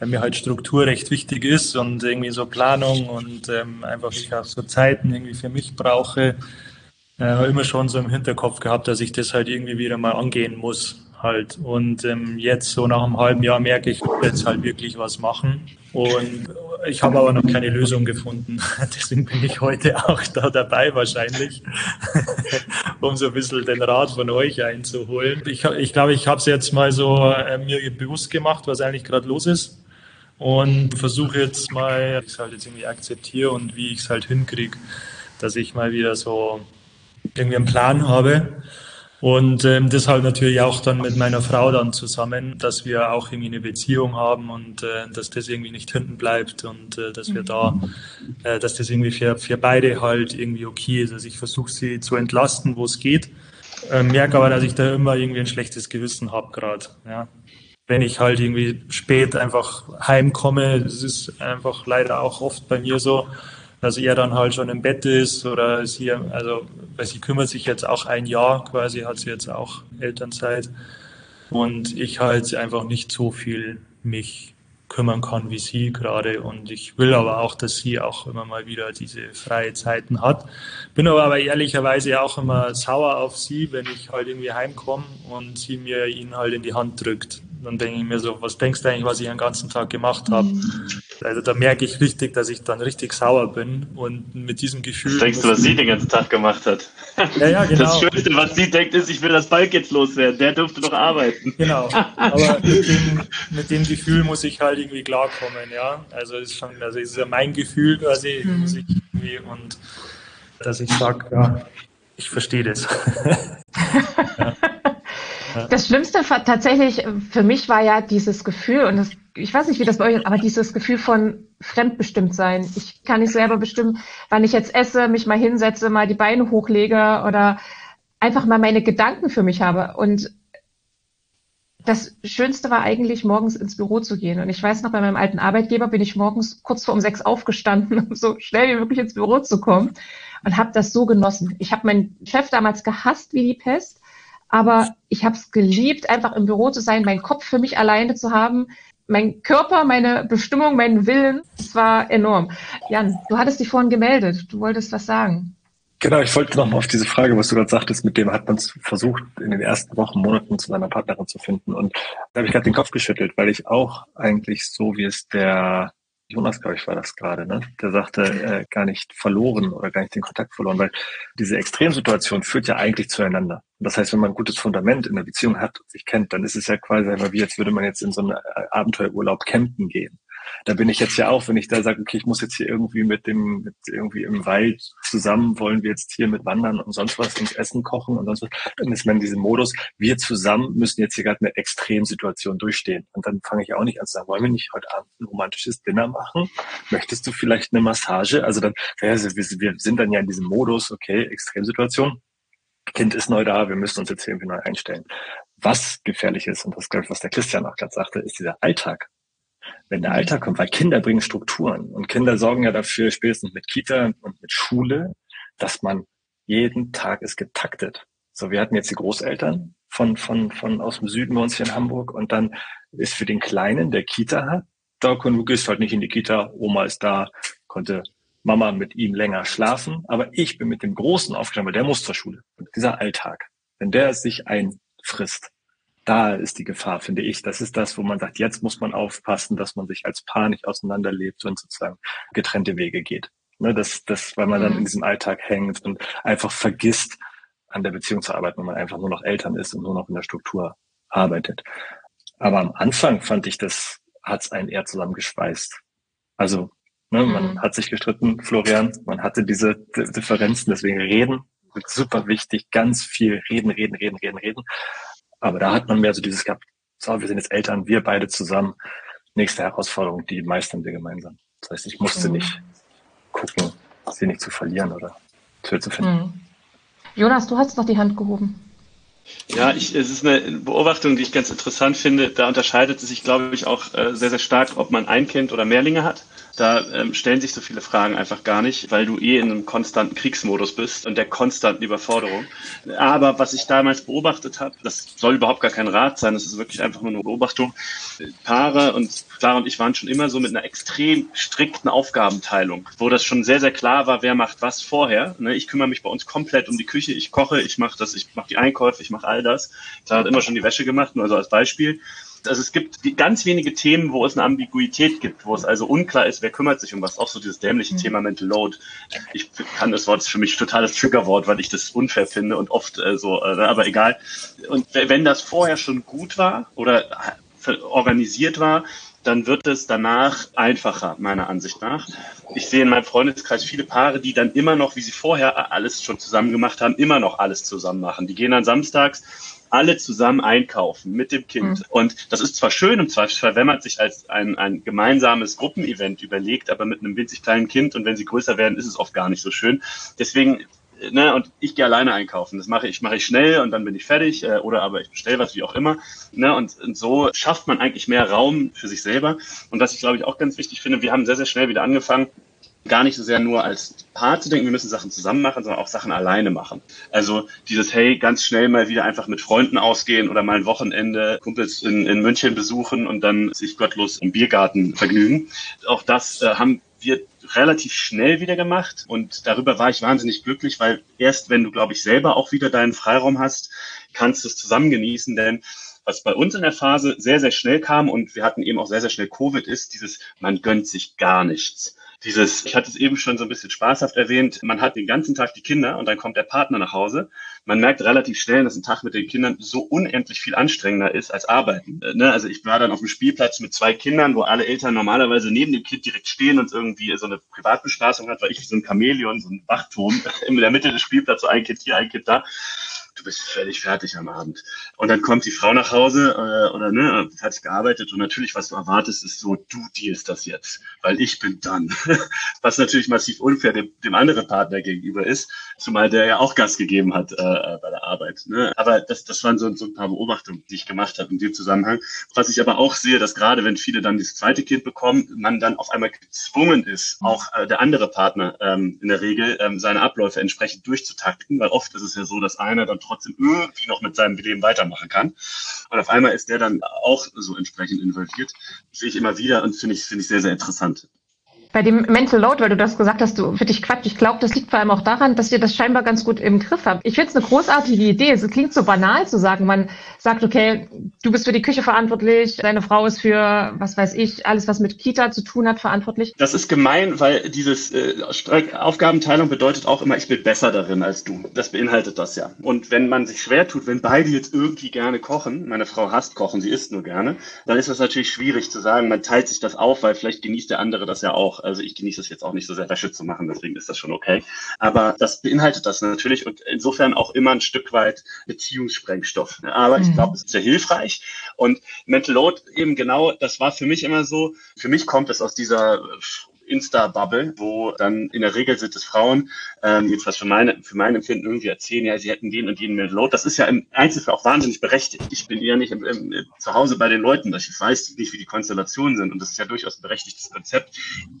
weil mir halt Struktur recht wichtig ist und irgendwie so Planung und ähm, einfach ich auch so Zeiten irgendwie für mich brauche, äh, immer schon so im Hinterkopf gehabt, dass ich das halt irgendwie wieder mal angehen muss halt. Und ähm, jetzt so nach einem halben Jahr merke ich, ich will jetzt halt wirklich was machen. Und ich habe aber noch keine Lösung gefunden. Deswegen bin ich heute auch da dabei wahrscheinlich, um so ein bisschen den Rat von euch einzuholen. Ich, ich glaube, ich habe es jetzt mal so äh, mir bewusst gemacht, was eigentlich gerade los ist. Und versuche jetzt mal, ich es halt jetzt irgendwie akzeptiere und wie ich es halt hinkriege, dass ich mal wieder so irgendwie einen Plan habe und ähm, das halt natürlich auch dann mit meiner Frau dann zusammen, dass wir auch irgendwie eine Beziehung haben und äh, dass das irgendwie nicht hinten bleibt und äh, dass wir da, äh, dass das irgendwie für, für beide halt irgendwie okay ist. Also ich versuche sie zu entlasten, wo es geht. Äh, merke aber, dass ich da immer irgendwie ein schlechtes Gewissen habe gerade. Ja. Wenn ich halt irgendwie spät einfach heimkomme, das ist einfach leider auch oft bei mir so, dass er dann halt schon im Bett ist oder sie, also, weil sie kümmert sich jetzt auch ein Jahr quasi, hat sie jetzt auch Elternzeit. Und ich halt einfach nicht so viel mich kümmern kann wie sie gerade. Und ich will aber auch, dass sie auch immer mal wieder diese freie Zeiten hat. Bin aber, aber ehrlicherweise auch immer sauer auf sie, wenn ich halt irgendwie heimkomme und sie mir ihn halt in die Hand drückt dann denke ich mir so, was denkst du eigentlich, was ich den ganzen Tag gemacht habe? Mhm. Also da merke ich richtig, dass ich dann richtig sauer bin und mit diesem Gefühl. Was denkst du, was sie den ganzen Tag gemacht hat? Ja, ja, genau. Das Schönste, was sie denkt, ist, ich will das Balk jetzt loswerden. Der durfte doch arbeiten. Genau. Aber mit dem, mit dem Gefühl muss ich halt irgendwie klarkommen, ja. Also es ist schon, also es ist ja mein Gefühl quasi, mhm. muss ich irgendwie und dass ich sage, ja, ich verstehe das. ja. Das Schlimmste tatsächlich für mich war ja dieses Gefühl, und das, ich weiß nicht, wie das bei euch ist, aber dieses Gefühl von fremdbestimmt sein. Ich kann nicht selber bestimmen, wann ich jetzt esse, mich mal hinsetze, mal die Beine hochlege oder einfach mal meine Gedanken für mich habe. Und das Schönste war eigentlich, morgens ins Büro zu gehen. Und ich weiß noch, bei meinem alten Arbeitgeber bin ich morgens kurz vor um sechs aufgestanden, um so schnell wie möglich ins Büro zu kommen und habe das so genossen. Ich habe meinen Chef damals gehasst wie die Pest aber ich habe es geliebt, einfach im Büro zu sein, meinen Kopf für mich alleine zu haben, mein Körper, meine Bestimmung, meinen Willen. Es war enorm. Jan, du hattest dich vorhin gemeldet. Du wolltest was sagen. Genau, ich wollte nochmal auf diese Frage, was du gerade sagtest, mit dem hat man es versucht, in den ersten Wochen, Monaten zu seiner Partnerin zu finden. Und da habe ich gerade den Kopf geschüttelt, weil ich auch eigentlich so, wie es der Jonas, glaube ich, war das gerade, ne? Der sagte, äh, gar nicht verloren oder gar nicht den Kontakt verloren, weil diese Extremsituation führt ja eigentlich zueinander. Das heißt, wenn man ein gutes Fundament in der Beziehung hat und sich kennt, dann ist es ja quasi wie als würde man jetzt in so einen Abenteuerurlaub campen gehen da bin ich jetzt ja auch, wenn ich da sage, okay, ich muss jetzt hier irgendwie mit dem, mit irgendwie im Wald zusammen, wollen wir jetzt hier mit Wandern und sonst was uns Essen kochen und sonst was, dann ist man in diesem Modus, wir zusammen müssen jetzt hier gerade eine Extremsituation durchstehen. Und dann fange ich auch nicht an zu sagen, wollen wir nicht heute Abend ein romantisches Dinner machen? Möchtest du vielleicht eine Massage? Also dann, wir, wir sind dann ja in diesem Modus, okay, Extremsituation. Kind ist neu da, wir müssen uns jetzt irgendwie neu einstellen. Was gefährlich ist, und das glaube ich, was der Christian auch gerade sagte, ist dieser Alltag wenn der Alltag kommt, weil Kinder bringen Strukturen und Kinder sorgen ja dafür, spätestens mit Kita und mit Schule, dass man jeden Tag ist getaktet. So, wir hatten jetzt die Großeltern von, von, von aus dem Süden bei uns hier in Hamburg und dann ist für den Kleinen, der Kita hat, da du gehst halt nicht in die Kita, Oma ist da, konnte Mama mit ihm länger schlafen, aber ich bin mit dem Großen aufgestanden, weil der muss zur Schule. Und dieser Alltag, wenn der sich einfrisst, da ist die Gefahr, finde ich. Das ist das, wo man sagt, jetzt muss man aufpassen, dass man sich als Paar nicht auseinanderlebt und sozusagen getrennte Wege geht. Ne, das, das, weil man dann in mhm. diesem Alltag hängt und einfach vergisst, an der Beziehung zu arbeiten, wenn man einfach nur noch Eltern ist und nur noch in der Struktur arbeitet. Aber am Anfang fand ich, das hat es einen eher zusammengeschweißt. Also, ne, mhm. man hat sich gestritten, Florian, man hatte diese Differenzen, deswegen reden, super wichtig, ganz viel reden, reden, reden, reden, reden. Aber da hat man mehr so dieses gehabt, so, wir sind jetzt Eltern, wir beide zusammen. Nächste Herausforderung, die meistern wir gemeinsam. Das heißt, ich musste mhm. nicht gucken, sie nicht zu verlieren oder Tür zu finden. Mhm. Jonas, du hast noch die Hand gehoben. Ja, ich, es ist eine Beobachtung, die ich ganz interessant finde. Da unterscheidet es sich, glaube ich, auch äh, sehr, sehr stark, ob man ein Kind oder Mehrlinge hat. Da ähm, stellen sich so viele Fragen einfach gar nicht, weil du eh in einem konstanten Kriegsmodus bist und der konstanten Überforderung. Aber was ich damals beobachtet habe, das soll überhaupt gar kein Rat sein, das ist wirklich einfach nur eine Beobachtung. Paare und Clara und ich waren schon immer so mit einer extrem strikten Aufgabenteilung, wo das schon sehr, sehr klar war, wer macht was vorher. Ne, ich kümmere mich bei uns komplett um die Küche, ich koche, ich mache das, ich mache die Einkäufe, ich mache all das. Clara hat immer schon die Wäsche gemacht, nur so als Beispiel. Also es gibt ganz wenige Themen, wo es eine Ambiguität gibt, wo es also unklar ist, wer kümmert sich um was. Auch so dieses dämliche mhm. Thema Mental Load. Ich kann das Wort ist für mich totales Triggerwort, weil ich das unfair finde und oft äh, so, äh, aber egal. Und wenn das vorher schon gut war oder organisiert war, dann wird es danach einfacher, meiner Ansicht nach. Ich sehe in meinem Freundeskreis viele Paare, die dann immer noch, wie sie vorher alles schon zusammen gemacht haben, immer noch alles zusammen machen. Die gehen dann samstags alle zusammen einkaufen mit dem Kind. Mhm. Und das ist zwar schön im Zweifelsfall, wenn man sich als ein, ein gemeinsames Gruppenevent überlegt, aber mit einem winzig kleinen Kind und wenn sie größer werden, ist es oft gar nicht so schön. Deswegen ne, und ich gehe alleine einkaufen. Das mache ich, mache ich schnell und dann bin ich fertig äh, oder aber ich bestelle was, wie auch immer. Ne, und, und so schafft man eigentlich mehr Raum für sich selber. Und was ich glaube ich auch ganz wichtig finde, wir haben sehr, sehr schnell wieder angefangen, gar nicht so sehr nur als Paar zu denken, wir müssen Sachen zusammen machen, sondern auch Sachen alleine machen. Also dieses, hey, ganz schnell mal wieder einfach mit Freunden ausgehen oder mal ein Wochenende Kumpels in, in München besuchen und dann sich gottlos im Biergarten vergnügen. Auch das äh, haben wir relativ schnell wieder gemacht und darüber war ich wahnsinnig glücklich, weil erst wenn du, glaube ich, selber auch wieder deinen Freiraum hast, kannst du es zusammen genießen, denn was bei uns in der Phase sehr, sehr schnell kam und wir hatten eben auch sehr, sehr schnell Covid, ist dieses, man gönnt sich gar nichts dieses, ich hatte es eben schon so ein bisschen spaßhaft erwähnt, man hat den ganzen Tag die Kinder und dann kommt der Partner nach Hause. Man merkt relativ schnell, dass ein Tag mit den Kindern so unendlich viel anstrengender ist als arbeiten. Äh, ne? Also ich war dann auf dem Spielplatz mit zwei Kindern, wo alle Eltern normalerweise neben dem Kind direkt stehen und irgendwie so eine Privatbespaßung hat, weil ich wie so ein Chamäleon, so ein Wachturm in der Mitte des Spielplatzes, so ein Kind hier, ein Kind da du bist völlig fertig am Abend. Und dann kommt die Frau nach Hause äh, oder ne, hat gearbeitet und natürlich, was du erwartest, ist so, du dealst das jetzt, weil ich bin dann. was natürlich massiv unfair dem, dem anderen Partner gegenüber ist, zumal der ja auch Gas gegeben hat äh, äh, bei der Arbeit. Ne? Aber das, das waren so, so ein paar Beobachtungen, die ich gemacht habe in dem Zusammenhang. Was ich aber auch sehe, dass gerade wenn viele dann das zweite Kind bekommen, man dann auf einmal gezwungen ist, auch äh, der andere Partner ähm, in der Regel ähm, seine Abläufe entsprechend durchzutakten, weil oft ist es ja so, dass einer dann trotzdem irgendwie noch mit seinem Leben weitermachen kann. Und auf einmal ist der dann auch so entsprechend involviert. Sehe ich immer wieder und finde ich, finde ich sehr, sehr interessant. Bei dem Mental Load, weil du das gesagt hast, du für dich Quatsch. Ich glaube, das liegt vor allem auch daran, dass ihr das scheinbar ganz gut im Griff habt. Ich finde es eine großartige Idee. Es klingt so banal zu sagen. Man sagt, okay, du bist für die Küche verantwortlich, deine Frau ist für, was weiß ich, alles, was mit Kita zu tun hat, verantwortlich. Das ist gemein, weil dieses äh, Aufgabenteilung bedeutet auch immer, ich bin besser darin als du. Das beinhaltet das ja. Und wenn man sich schwer tut, wenn beide jetzt irgendwie gerne kochen, meine Frau hasst kochen, sie isst nur gerne, dann ist das natürlich schwierig zu sagen, man teilt sich das auf, weil vielleicht genießt der andere das ja auch. Also ich genieße es jetzt auch nicht so sehr, Wäsche zu machen, deswegen ist das schon okay. Aber das beinhaltet das natürlich und insofern auch immer ein Stück weit Beziehungssprengstoff. Aber mhm. ich glaube, es ist sehr hilfreich. Und Mental Load eben genau, das war für mich immer so, für mich kommt es aus dieser Insta-Bubble, wo dann in der Regel sind es Frauen, ähm, jetzt was für meine, für mein Empfinden irgendwie erzählen, ja, sie hätten den und jenen Load. Das ist ja im Einzelfall auch wahnsinnig berechtigt. Ich bin ja nicht im, im, zu Hause bei den Leuten, ich weiß nicht, wie die Konstellationen sind und das ist ja durchaus ein berechtigtes Konzept.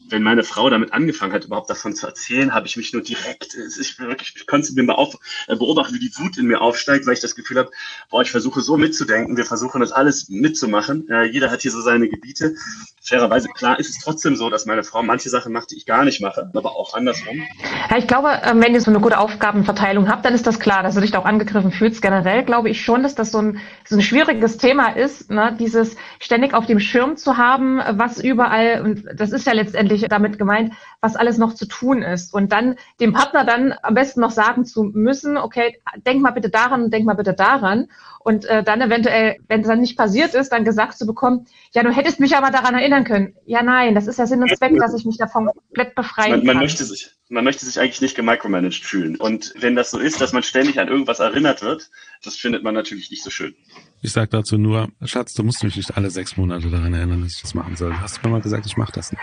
Wenn meine Frau damit angefangen hat, überhaupt davon zu erzählen, habe ich mich nur direkt, ich wirklich, ich konnte mir mal auf, äh, beobachten, wie die Wut in mir aufsteigt, weil ich das Gefühl habe, boah, ich versuche so mitzudenken, wir versuchen das alles mitzumachen. Äh, jeder hat hier so seine Gebiete. Fairerweise, klar ist es trotzdem so, dass meine Frau manchmal manche Sachen macht, die ich gar nicht mache, aber auch andersrum. Ja, ich glaube, ähm, wenn ihr so eine gute Aufgabenverteilung habt, dann ist das klar, dass du dich da auch angegriffen fühlst. Generell glaube ich schon, dass das so ein, so ein schwieriges Thema ist, ne? dieses ständig auf dem Schirm zu haben, was überall, und das ist ja letztendlich damit gemeint, was alles noch zu tun ist. Und dann dem Partner dann am besten noch sagen zu müssen, okay, denk mal bitte daran und denk mal bitte daran. Und äh, dann eventuell, wenn es dann nicht passiert ist, dann gesagt zu bekommen, ja, du hättest mich aber daran erinnern können. Ja, nein, das ist ja Sinn und Zweck, dass ich mich davon komplett befreien man, man kann. Möchte sich, man möchte sich eigentlich nicht gemicromanaged fühlen. Und wenn das so ist, dass man ständig an irgendwas erinnert wird, das findet man natürlich nicht so schön. Ich sag dazu nur, Schatz, du musst mich nicht alle sechs Monate daran erinnern, dass ich das machen soll. Hast du mir mal gesagt, ich mache das nicht.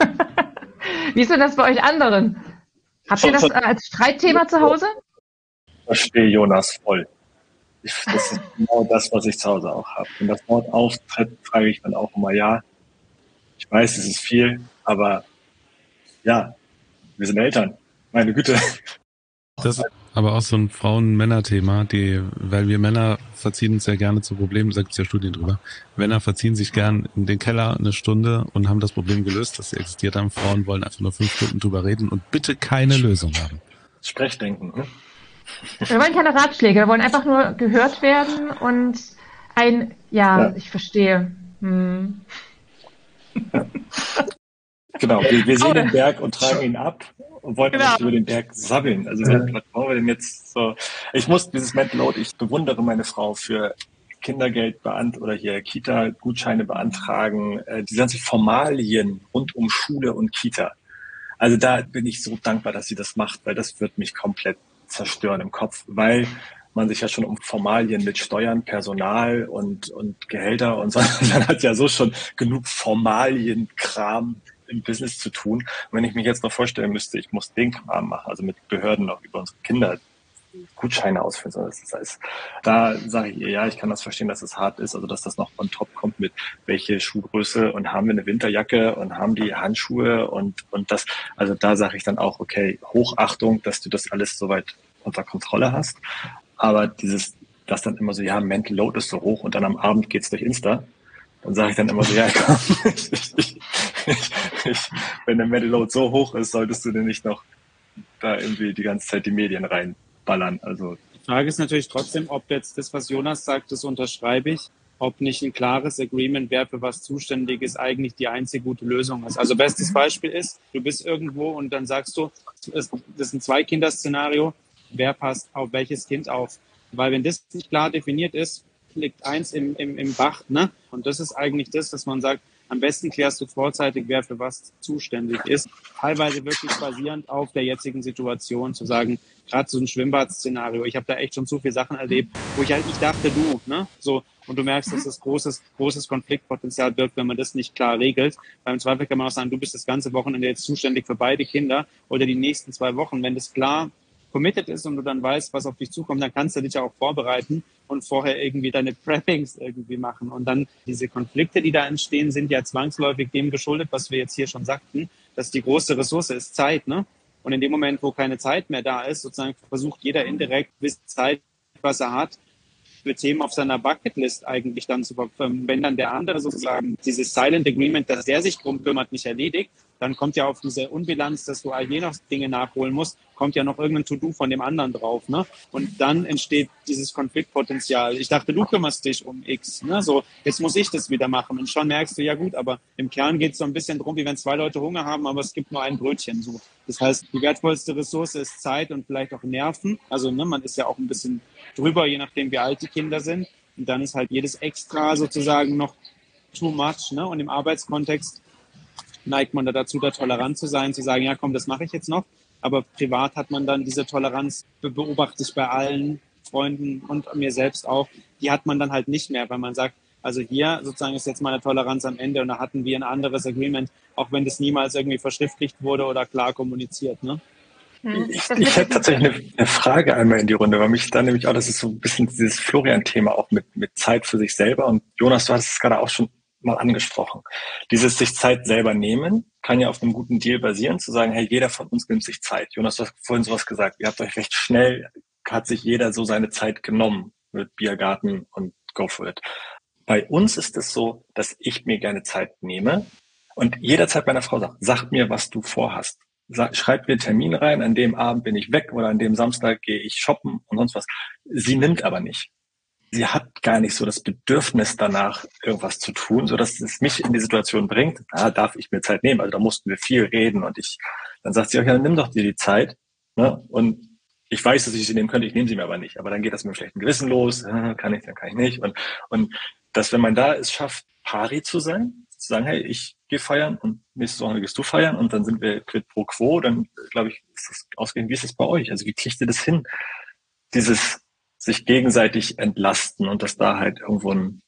Wie ist denn das bei euch anderen? Habt ihr das als Streitthema zu Hause? Ich verstehe Jonas voll. Ich, das ist genau das, was ich zu Hause auch habe. Wenn das Wort auftritt, frage ich dann auch immer, ja, ich weiß, es ist viel, aber ja, wir sind Eltern. Meine Güte. Das ist aber auch so ein Frauen-Männer-Thema, die, weil wir Männer verziehen uns ja gerne zu Problemen, da gibt's ja Studien drüber. Männer verziehen sich gern in den Keller eine Stunde und haben das Problem gelöst, das existiert haben. Frauen wollen einfach nur fünf Stunden drüber reden und bitte keine Lösung haben. Sprechdenken. Ne? Wir wollen keine Ratschläge, wir wollen einfach nur gehört werden und ein, ja, ja. ich verstehe. Hm. Genau, wir, wir sehen den Berg und tragen ihn ab und wollten genau. über den Berg sabbeln. Also ja. was brauchen wir denn jetzt so? Ich muss dieses Mental Load, ich bewundere meine Frau für Kindergeld beant oder hier Kita-Gutscheine beantragen, äh, die ganzen Formalien rund um Schule und Kita. Also da bin ich so dankbar, dass sie das macht, weil das wird mich komplett zerstören im Kopf, weil man sich ja schon um Formalien mit Steuern, Personal und, und Gehälter und so, man hat ja so schon genug Formalienkram im Business zu tun. Und wenn ich mich jetzt noch vorstellen müsste, ich muss den Kram machen, also mit Behörden noch über unsere Kinder Gutscheine ausfüllen. Das heißt, da sage ich ihr, ja, ich kann das verstehen, dass es hart ist, also dass das noch on top kommt mit welche Schuhgröße und haben wir eine Winterjacke und haben die Handschuhe und, und das, also da sage ich dann auch, okay, Hochachtung, dass du das alles soweit unter Kontrolle hast. Aber dieses, das dann immer so, ja, Mental Load ist so hoch und dann am Abend geht's durch Insta. Dann sage ich dann immer so, ja, komm, ich, ich, ich, wenn der Mental Load so hoch ist, solltest du denn nicht noch da irgendwie die ganze Zeit die Medien reinballern. Also die Frage ist natürlich trotzdem, ob jetzt das, was Jonas sagt, das unterschreibe ich, ob nicht ein klares Agreement, wer für was zuständig ist, eigentlich die einzige gute Lösung ist. Also bestes Beispiel ist, du bist irgendwo und dann sagst du, das ist ein Zwei-Kinder-Szenario, wer passt auf welches Kind auf. Weil wenn das nicht klar definiert ist, liegt eins im, im, im Bach. Ne? Und das ist eigentlich das, dass man sagt, am besten klärst du vorzeitig, wer für was zuständig ist. Teilweise wirklich basierend auf der jetzigen Situation zu sagen, gerade so ein Schwimmbad-Szenario. Ich habe da echt schon so viele Sachen erlebt, wo ich halt, ich dachte, du, ne, so, und du merkst, dass das großes, großes Konfliktpotenzial birgt, wenn man das nicht klar regelt. Beim Zweifel kann man auch sagen, du bist das ganze Wochenende jetzt zuständig für beide Kinder oder die nächsten zwei Wochen. Wenn das klar committed ist und du dann weißt, was auf dich zukommt, dann kannst du dich ja auch vorbereiten und vorher irgendwie deine Preppings irgendwie machen. Und dann diese Konflikte, die da entstehen, sind ja zwangsläufig dem geschuldet, was wir jetzt hier schon sagten, dass die große Ressource ist Zeit, ne? Und in dem Moment, wo keine Zeit mehr da ist, sozusagen versucht jeder indirekt bis Zeit, was er hat, für Themen auf seiner Bucketlist eigentlich dann zu. Wenn dann der andere sozusagen dieses Silent Agreement, dass der sich drum kümmert, nicht erledigt, dann kommt ja auf diese Unbilanz, dass du je noch Dinge nachholen musst, kommt ja noch irgendein To-Do von dem anderen drauf. Ne? Und dann entsteht dieses Konfliktpotenzial. Ich dachte, du kümmerst dich um X. Ne? So, jetzt muss ich das wieder machen. Und schon merkst du, ja gut, aber im Kern geht es so ein bisschen drum, wie wenn zwei Leute Hunger haben, aber es gibt nur ein Brötchen. So. Das heißt, die wertvollste Ressource ist Zeit und vielleicht auch Nerven. Also ne, man ist ja auch ein bisschen drüber, je nachdem, wie alt die Kinder sind. Und dann ist halt jedes Extra sozusagen noch too much. Ne? Und im Arbeitskontext neigt man da dazu, da tolerant zu sein, zu sagen, ja komm, das mache ich jetzt noch. Aber privat hat man dann diese Toleranz, beobachte ich bei allen Freunden und mir selbst auch, die hat man dann halt nicht mehr, weil man sagt, also hier sozusagen ist jetzt meine Toleranz am Ende und da hatten wir ein anderes Agreement, auch wenn das niemals irgendwie verschriftlicht wurde oder klar kommuniziert. Ne? Hm. Ich, ich hätte tatsächlich eine, eine, Frage einmal in die Runde, weil mich da nämlich auch, das ist so ein bisschen dieses Florian-Thema auch mit, mit Zeit für sich selber. Und Jonas, du hast es gerade auch schon mal angesprochen. Dieses sich Zeit selber nehmen kann ja auf einem guten Deal basieren, zu sagen, hey, jeder von uns nimmt sich Zeit. Jonas, du hast vorhin sowas gesagt. Ihr habt euch recht schnell, hat sich jeder so seine Zeit genommen mit Biergarten und Go for it. Bei uns ist es so, dass ich mir gerne Zeit nehme, Und jederzeit meiner Frau sagt, sag mir, was du vorhast. Schreib mir Termin rein, an dem Abend bin ich weg oder an dem Samstag gehe ich shoppen und sonst was. Sie nimmt aber nicht. Sie hat gar nicht so das Bedürfnis danach, irgendwas zu tun, so dass es mich in die Situation bringt, da darf ich mir Zeit nehmen. Also da mussten wir viel reden und ich, dann sagt sie auch, ja, nimm doch dir die Zeit. Ne? Und ich weiß, dass ich sie nehmen könnte, ich nehme sie mir aber nicht. Aber dann geht das mit einem schlechten Gewissen los, kann ich, dann kann ich nicht. Und, und dass, wenn man da es schafft, pari zu sein, zu sagen, hey, ich gehe feiern und nächstes Wochenende gehst du feiern und dann sind wir quid pro quo, dann glaube ich, ist das ausgehend, wie ist das bei euch? Also wie kriegt ihr das hin? Dieses sich gegenseitig entlasten und dass da halt irgendwo ein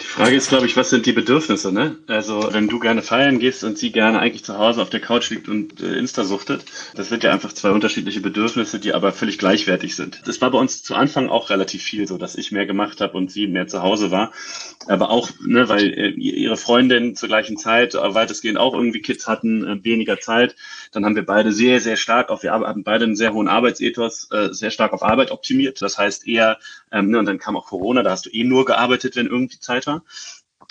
die Frage ist, glaube ich, was sind die Bedürfnisse, ne? Also, wenn du gerne feiern gehst und sie gerne eigentlich zu Hause auf der Couch liegt und äh, Insta suchtet, das sind ja einfach zwei unterschiedliche Bedürfnisse, die aber völlig gleichwertig sind. Das war bei uns zu Anfang auch relativ viel so, dass ich mehr gemacht habe und sie mehr zu Hause war. Aber auch, ne, weil äh, ihre Freundin zur gleichen Zeit äh, weitestgehend auch irgendwie Kids hatten, äh, weniger Zeit. Dann haben wir beide sehr, sehr stark auf, wir haben beide einen sehr hohen Arbeitsethos, äh, sehr stark auf Arbeit optimiert. Das heißt eher, ähm, ne, und dann kam auch Corona, da hast du eh nur gearbeitet, wenn irgendwie Zeit war.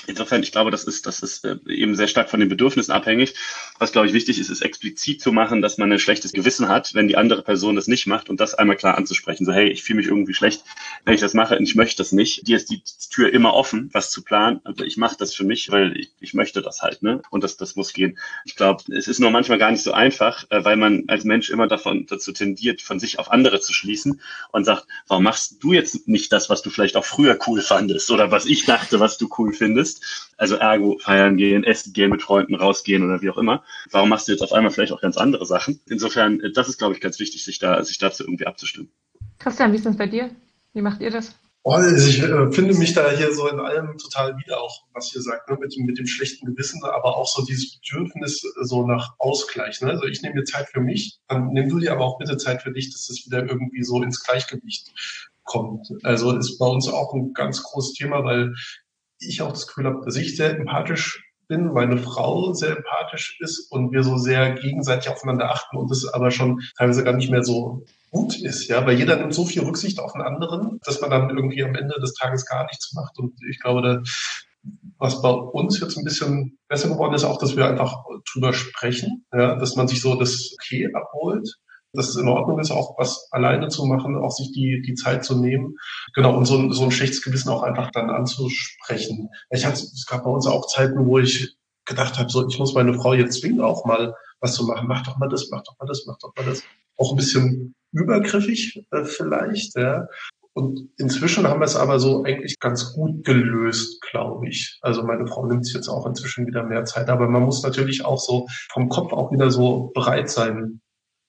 Insofern, ich glaube, das ist, das ist äh, eben sehr stark von den Bedürfnissen abhängig. Was, glaube ich, wichtig ist, ist explizit zu machen, dass man ein schlechtes Gewissen hat, wenn die andere Person das nicht macht und das einmal klar anzusprechen. So, hey, ich fühle mich irgendwie schlecht, wenn ich das mache und ich möchte das nicht. Dir ist die Tür immer offen, was zu planen, aber ich mache das für mich, weil ich, ich möchte das halt, ne? Und das, das muss gehen. Ich glaube, es ist nur manchmal gar nicht so einfach, äh, weil man als Mensch immer davon dazu tendiert, von sich auf andere zu schließen und sagt, warum machst du jetzt nicht das, was du vielleicht auch früher cool fandest oder was ich dachte, was du cool findest? Bist. Also ergo feiern gehen, essen gehen, mit Freunden rausgehen oder wie auch immer. Warum machst du jetzt auf einmal vielleicht auch ganz andere Sachen? Insofern, äh, das ist, glaube ich, ganz wichtig, sich da, sich dazu irgendwie abzustimmen. Christian, wie ist das bei dir? Wie macht ihr das? Oh, also ich äh, finde mich da hier so in allem total wieder, auch was ihr sagt, ne, mit, dem, mit dem schlechten Gewissen, aber auch so dieses Bedürfnis äh, so nach Ausgleich. Ne? Also ich nehme mir Zeit für mich, dann nimm du dir aber auch bitte Zeit für dich, dass das wieder irgendwie so ins Gleichgewicht kommt. Also ist bei uns auch ein ganz großes Thema, weil ich auch das Gefühl habe, dass ich sehr empathisch bin, meine Frau sehr empathisch ist und wir so sehr gegenseitig aufeinander achten und das aber schon teilweise gar nicht mehr so gut ist, ja, weil jeder nimmt so viel Rücksicht auf den anderen, dass man dann irgendwie am Ende des Tages gar nichts macht. Und ich glaube, da, was bei uns jetzt ein bisschen besser geworden ist, auch, dass wir einfach drüber sprechen, ja, dass man sich so das Okay abholt dass es in Ordnung ist, auch was alleine zu machen, auch sich die, die Zeit zu nehmen. Genau, und so ein, so ein schlechtes Gewissen auch einfach dann anzusprechen. Ich hatte, es gab bei uns auch Zeiten, wo ich gedacht habe, so, ich muss meine Frau jetzt zwingen, auch mal was zu machen. Mach doch mal das, mach doch mal das, mach doch mal das. Auch ein bisschen übergriffig äh, vielleicht, ja. Und inzwischen haben wir es aber so eigentlich ganz gut gelöst, glaube ich. Also meine Frau nimmt sich jetzt auch inzwischen wieder mehr Zeit, aber man muss natürlich auch so vom Kopf auch wieder so bereit sein,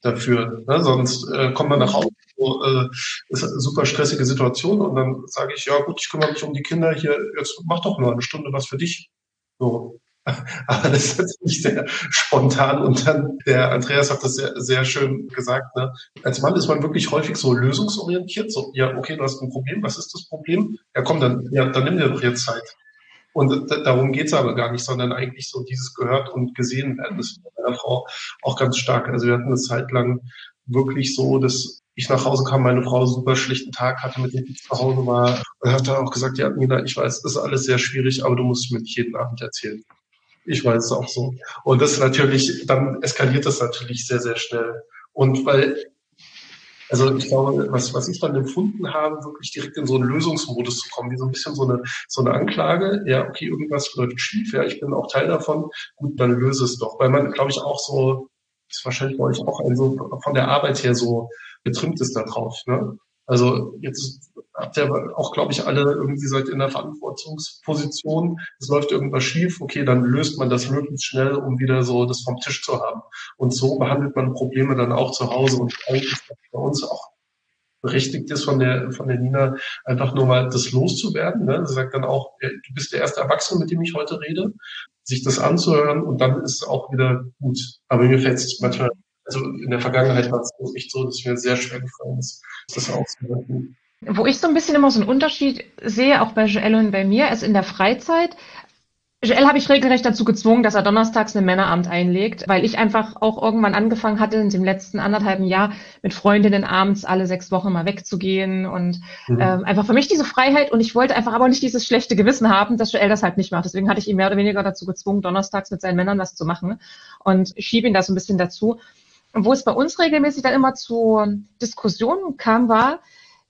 dafür. Ne? Sonst äh, kommt man nach Hause, so, äh, ist eine super stressige Situation und dann sage ich, ja gut, ich kümmere mich um die Kinder hier, jetzt mach doch nur eine Stunde was für dich. So. Aber das ist natürlich sehr spontan und dann, der Andreas hat das sehr, sehr schön gesagt, ne? als Mann ist man wirklich häufig so lösungsorientiert, so, ja, okay, du hast ein Problem, was ist das Problem? Ja, komm, dann, ja, dann nimm dir doch jetzt Zeit. Und darum geht's aber gar nicht, sondern eigentlich so dieses gehört und gesehen werden. Das ist bei meiner Frau auch ganz stark. Also wir hatten eine Zeit lang wirklich so, dass ich nach Hause kam, meine Frau super schlichten Tag hatte, mit dem ich zu Hause war. Und hat dann auch gesagt, ja, Nina, ich weiß, das ist alles sehr schwierig, aber du musst mir nicht jeden Abend erzählen. Ich weiß es auch so. Und das natürlich, dann eskaliert das natürlich sehr, sehr schnell. Und weil also ich glaube, was, was ich dann empfunden habe, wirklich direkt in so einen Lösungsmodus zu kommen, wie so ein bisschen so eine, so eine Anklage, ja, okay, irgendwas läuft schief, ja, ich bin auch Teil davon, gut, dann löse es doch. Weil man, glaube ich, auch so, ist wahrscheinlich bei euch auch ein so von der Arbeit her so getrimmt ist da drauf. Ne? Also jetzt habt ihr auch, glaube ich, alle irgendwie seid in der Verantwortungsposition. Es läuft irgendwas schief, okay, dann löst man das möglichst schnell, um wieder so das vom Tisch zu haben. Und so behandelt man Probleme dann auch zu Hause. Und eigentlich ist das bei uns auch berechtigt ist von der, von der Nina, einfach nur mal das loszuwerden. Ne? Sie sagt dann auch, du bist der erste Erwachsene, mit dem ich heute rede, sich das anzuhören und dann ist es auch wieder gut. Aber mir fällt es manchmal, also in der Vergangenheit war es echt so, dass mir sehr schwer gefallen ist, das auszuhalten. Wo ich so ein bisschen immer so einen Unterschied sehe, auch bei Joelle und bei mir, ist in der Freizeit Joel habe ich regelrecht dazu gezwungen, dass er donnerstags ein Männeramt einlegt, weil ich einfach auch irgendwann angefangen hatte, in dem letzten anderthalben Jahr mit Freundinnen abends alle sechs Wochen mal wegzugehen und mhm. ähm, einfach für mich diese Freiheit und ich wollte einfach aber nicht dieses schlechte Gewissen haben, dass Joel das halt nicht macht. Deswegen hatte ich ihn mehr oder weniger dazu gezwungen, donnerstags mit seinen Männern was zu machen und schiebe ihn da so ein bisschen dazu. Und wo es bei uns regelmäßig dann immer zu Diskussionen kam, war,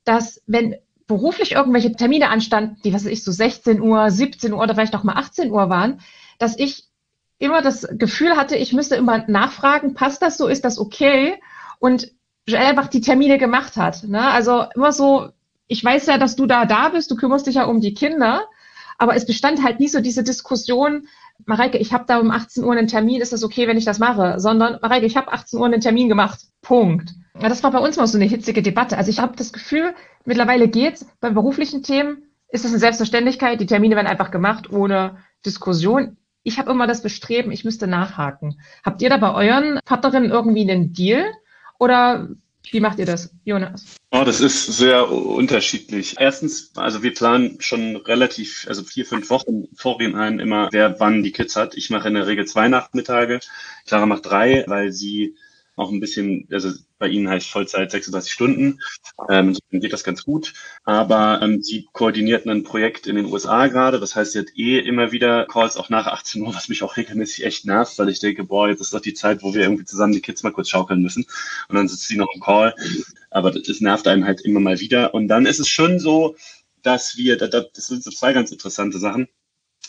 dass wenn beruflich irgendwelche Termine anstanden, die, was weiß ich, so 16 Uhr, 17 Uhr oder vielleicht auch mal 18 Uhr waren, dass ich immer das Gefühl hatte, ich müsste immer nachfragen, passt das so, ist das okay? Und Joel einfach die Termine gemacht hat. Ne? Also immer so, ich weiß ja, dass du da da bist, du kümmerst dich ja um die Kinder, aber es bestand halt nie so diese Diskussion, Mareike, ich habe da um 18 Uhr einen Termin, ist das okay, wenn ich das mache? Sondern, Mareike, ich habe 18 Uhr einen Termin gemacht. Punkt. Ja, das war bei uns mal so eine hitzige Debatte. Also ich habe das Gefühl, mittlerweile geht's. Bei beruflichen Themen ist es eine Selbstverständlichkeit. Die Termine werden einfach gemacht ohne Diskussion. Ich habe immer das Bestreben, ich müsste nachhaken. Habt ihr da bei euren Partnerinnen irgendwie einen Deal? Oder wie macht ihr das, Jonas? Oh, das ist sehr unterschiedlich. Erstens, also wir planen schon relativ, also vier, fünf Wochen vorhinein immer, wer wann die Kids hat. Ich mache in der Regel zwei Nachmittage, Clara macht drei, weil sie auch ein bisschen, also bei Ihnen heißt Vollzeit 36 Stunden, ähm, geht das ganz gut. Aber ähm, sie koordinierten ein Projekt in den USA gerade, das heißt, sie hat eh immer wieder Calls auch nach 18 Uhr, was mich auch regelmäßig echt nervt, weil ich denke, boah, jetzt ist doch die Zeit, wo wir irgendwie zusammen die Kids mal kurz schaukeln müssen. Und dann sitzt sie noch im Call. Aber das nervt einen halt immer mal wieder. Und dann ist es schon so, dass wir, das sind so zwei ganz interessante Sachen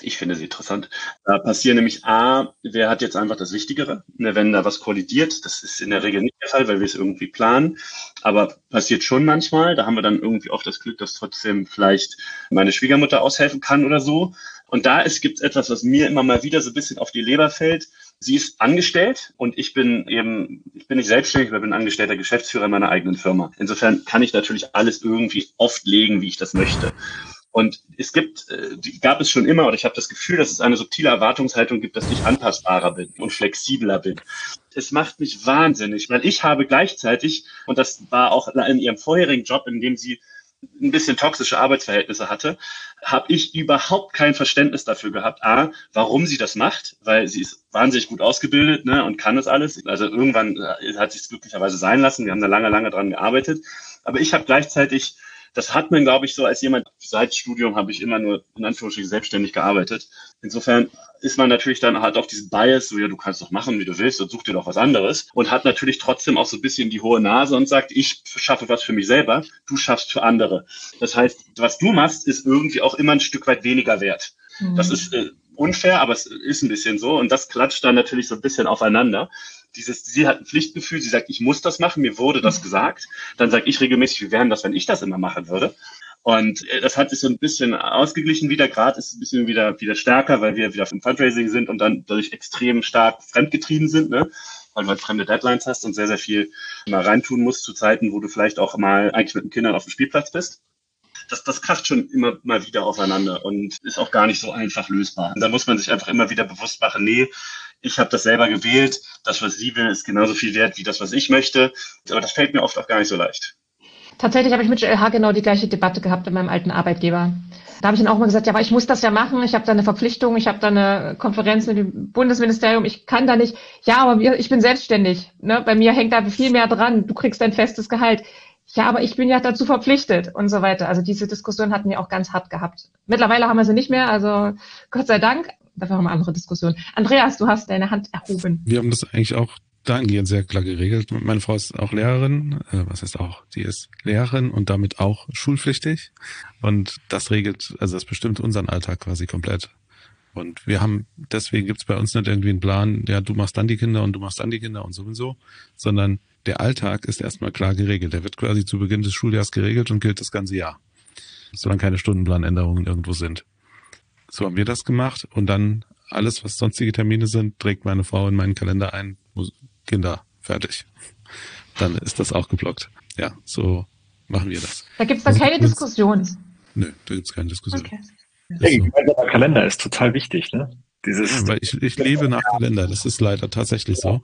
ich finde sie interessant. Da passieren nämlich A, wer hat jetzt einfach das Wichtigere? Ne, wenn da was kollidiert, das ist in der Regel nicht der Fall, weil wir es irgendwie planen. Aber passiert schon manchmal. Da haben wir dann irgendwie auch das Glück, dass trotzdem vielleicht meine Schwiegermutter aushelfen kann oder so. Und da gibt es etwas, was mir immer mal wieder so ein bisschen auf die Leber fällt. Sie ist angestellt und ich bin eben, ich bin nicht selbstständig, aber bin angestellter Geschäftsführer in meiner eigenen Firma. Insofern kann ich natürlich alles irgendwie oft legen, wie ich das möchte. Und es gibt, äh, gab es schon immer, oder ich habe das Gefühl, dass es eine subtile Erwartungshaltung gibt, dass ich anpassbarer bin und flexibler bin. Es macht mich wahnsinnig, weil ich habe gleichzeitig, und das war auch in ihrem vorherigen Job, in dem sie ein bisschen toxische Arbeitsverhältnisse hatte, habe ich überhaupt kein Verständnis dafür gehabt, a, warum sie das macht, weil sie ist wahnsinnig gut ausgebildet ne, und kann das alles. Also irgendwann äh, hat sie es glücklicherweise sein lassen. Wir haben da lange, lange dran gearbeitet. Aber ich habe gleichzeitig das hat man, glaube ich, so als jemand, seit Studium habe ich immer nur in Anführungsstrichen selbstständig gearbeitet. Insofern ist man natürlich dann halt auch diesen Bias, so ja, du kannst doch machen, wie du willst und such dir doch was anderes und hat natürlich trotzdem auch so ein bisschen die hohe Nase und sagt, ich schaffe was für mich selber, du schaffst für andere. Das heißt, was du machst, ist irgendwie auch immer ein Stück weit weniger wert. Mhm. Das ist äh, unfair, aber es ist ein bisschen so und das klatscht dann natürlich so ein bisschen aufeinander dieses, sie hat ein Pflichtgefühl, sie sagt, ich muss das machen, mir wurde das mhm. gesagt. Dann sage ich regelmäßig, wie wären das, wenn ich das immer machen würde? Und äh, das hat sich so ein bisschen ausgeglichen wieder. Gerade ist es ein bisschen wieder, wieder stärker, weil wir wieder im Fundraising sind und dann dadurch extrem stark fremdgetrieben sind, ne? weil du halt fremde Deadlines hast und sehr, sehr viel mal reintun musst zu Zeiten, wo du vielleicht auch mal eigentlich mit den Kindern auf dem Spielplatz bist. Das, das kracht schon immer mal wieder aufeinander und ist auch gar nicht so einfach lösbar. Und da muss man sich einfach immer wieder bewusst machen, nee, ich habe das selber gewählt, das, was sie will, ist genauso viel wert wie das, was ich möchte. Aber das fällt mir oft auch gar nicht so leicht. Tatsächlich habe ich mit JLH genau die gleiche Debatte gehabt in meinem alten Arbeitgeber. Da habe ich dann auch mal gesagt, ja, aber ich muss das ja machen, ich habe da eine Verpflichtung, ich habe da eine Konferenz mit dem Bundesministerium, ich kann da nicht, ja, aber ich bin selbstständig, ne? bei mir hängt da viel mehr dran, du kriegst dein festes Gehalt. Ja, aber ich bin ja dazu verpflichtet und so weiter. Also diese Diskussion hatten wir auch ganz hart gehabt. Mittlerweile haben wir sie nicht mehr, also Gott sei Dank, haben wir andere Diskussionen. Andreas, du hast deine Hand erhoben. Wir haben das eigentlich auch dahingehend sehr klar geregelt. Meine Frau ist auch Lehrerin, äh, was heißt auch, die ist Lehrerin und damit auch schulpflichtig. Und das regelt, also das bestimmt unseren Alltag quasi komplett. Und wir haben, deswegen gibt's bei uns nicht irgendwie einen Plan, ja, du machst dann die Kinder und du machst dann die Kinder und sowieso, sondern der Alltag ist erstmal klar geregelt. Der wird quasi zu Beginn des Schuljahres geregelt und gilt das ganze Jahr. Solange keine Stundenplanänderungen irgendwo sind. So haben wir das gemacht und dann alles, was sonstige Termine sind, trägt meine Frau in meinen Kalender ein. Kinder, fertig. Dann ist das auch geblockt. Ja, so machen wir das. Da gibt's dann also, keine Diskussion. Nö, da gibt's keine Diskussion. Okay. Ja, gemeinsamer Kalender ist total wichtig, ne? Dieses ja, weil ich, ich lebe nach Kalender, das ist leider tatsächlich so.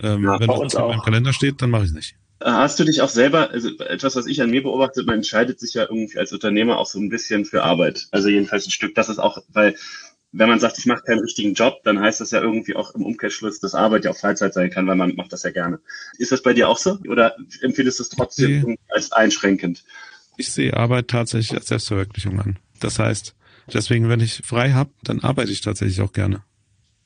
Ähm, ja, wenn das im Kalender steht, dann mache ich es nicht. Hast du dich auch selber, also etwas, was ich an mir beobachte, man entscheidet sich ja irgendwie als Unternehmer auch so ein bisschen für Arbeit. Also jedenfalls ein Stück. Das ist auch, weil wenn man sagt, ich mache keinen richtigen Job, dann heißt das ja irgendwie auch im Umkehrschluss, dass Arbeit ja auch Freizeit sein kann, weil man macht das ja gerne. Ist das bei dir auch so? Oder empfindest du es trotzdem nee. als einschränkend? Ich sehe Arbeit tatsächlich als Selbstverwirklichung an. Das heißt, deswegen, wenn ich frei habe, dann arbeite ich tatsächlich auch gerne.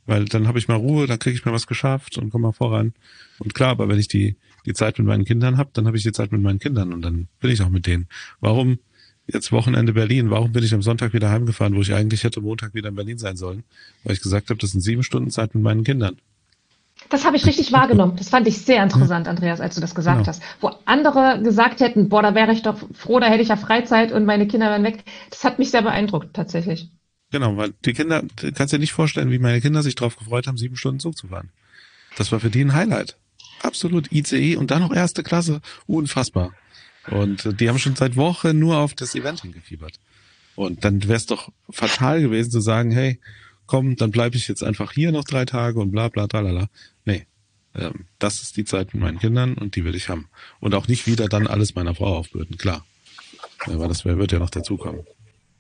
Weil dann habe ich mal Ruhe, dann kriege ich mal was geschafft und komme mal voran. Und klar, aber wenn ich die, die Zeit mit meinen Kindern habe, dann habe ich die Zeit mit meinen Kindern und dann bin ich auch mit denen. Warum jetzt Wochenende Berlin. Warum bin ich am Sonntag wieder heimgefahren, wo ich eigentlich hätte Montag wieder in Berlin sein sollen? Weil ich gesagt habe, das sind sieben Stunden Zeit mit meinen Kindern. Das habe ich richtig wahrgenommen. Das fand ich sehr interessant, Andreas, als du das gesagt genau. hast. Wo andere gesagt hätten, boah, da wäre ich doch froh, da hätte ich ja Freizeit und meine Kinder wären weg. Das hat mich sehr beeindruckt, tatsächlich. Genau, weil die Kinder, du kannst dir nicht vorstellen, wie meine Kinder sich darauf gefreut haben, sieben Stunden Zug zu fahren. Das war für die ein Highlight. Absolut ICE und dann noch erste Klasse. Unfassbar. Und die haben schon seit Wochen nur auf das Event hingefiebert. Und dann wäre es doch fatal gewesen zu sagen, hey, komm, dann bleibe ich jetzt einfach hier noch drei Tage und bla bla tralala. Nee. Ähm, das ist die Zeit mit meinen Kindern und die will ich haben. Und auch nicht wieder dann alles meiner Frau aufbürden, klar. Aber das wird ja noch dazukommen.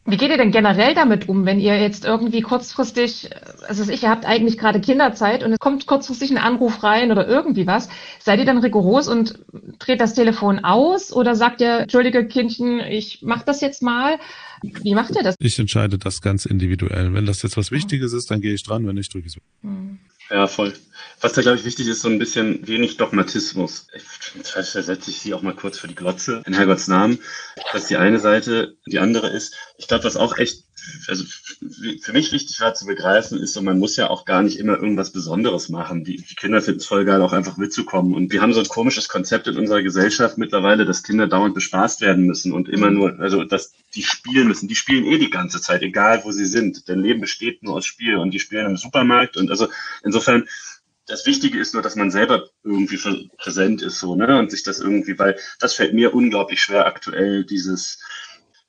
Wie geht ihr denn generell damit um, wenn ihr jetzt irgendwie kurzfristig, also ich, ihr habt eigentlich gerade Kinderzeit und es kommt kurzfristig ein Anruf rein oder irgendwie was. Seid ihr dann rigoros und dreht das Telefon aus oder sagt ihr, entschuldige Kindchen, ich mach das jetzt mal? Wie macht ihr das? Ich entscheide das ganz individuell. Wenn das jetzt was Wichtiges ist, dann gehe ich dran, wenn nicht, drücke ich es. Hm. Ja, voll. Was da, glaube ich, wichtig ist, so ein bisschen wenig Dogmatismus. Ich versetze ich sie auch mal kurz für die Glotze in Herrgotts Namen. Das ist die eine Seite. Die andere ist, ich glaube, was auch echt also für mich wichtig war zu begreifen, ist so, man muss ja auch gar nicht immer irgendwas Besonderes machen. Die, die Kinder finden es voll geil, auch einfach mitzukommen. Und wir haben so ein komisches Konzept in unserer Gesellschaft mittlerweile, dass Kinder dauernd bespaßt werden müssen und immer nur, also dass die spielen müssen. Die spielen eh die ganze Zeit, egal wo sie sind. Denn Leben besteht nur aus Spiel und die spielen im Supermarkt. Und also insofern das Wichtige ist nur, dass man selber irgendwie präsent ist, so, ne, und sich das irgendwie, weil das fällt mir unglaublich schwer aktuell, dieses,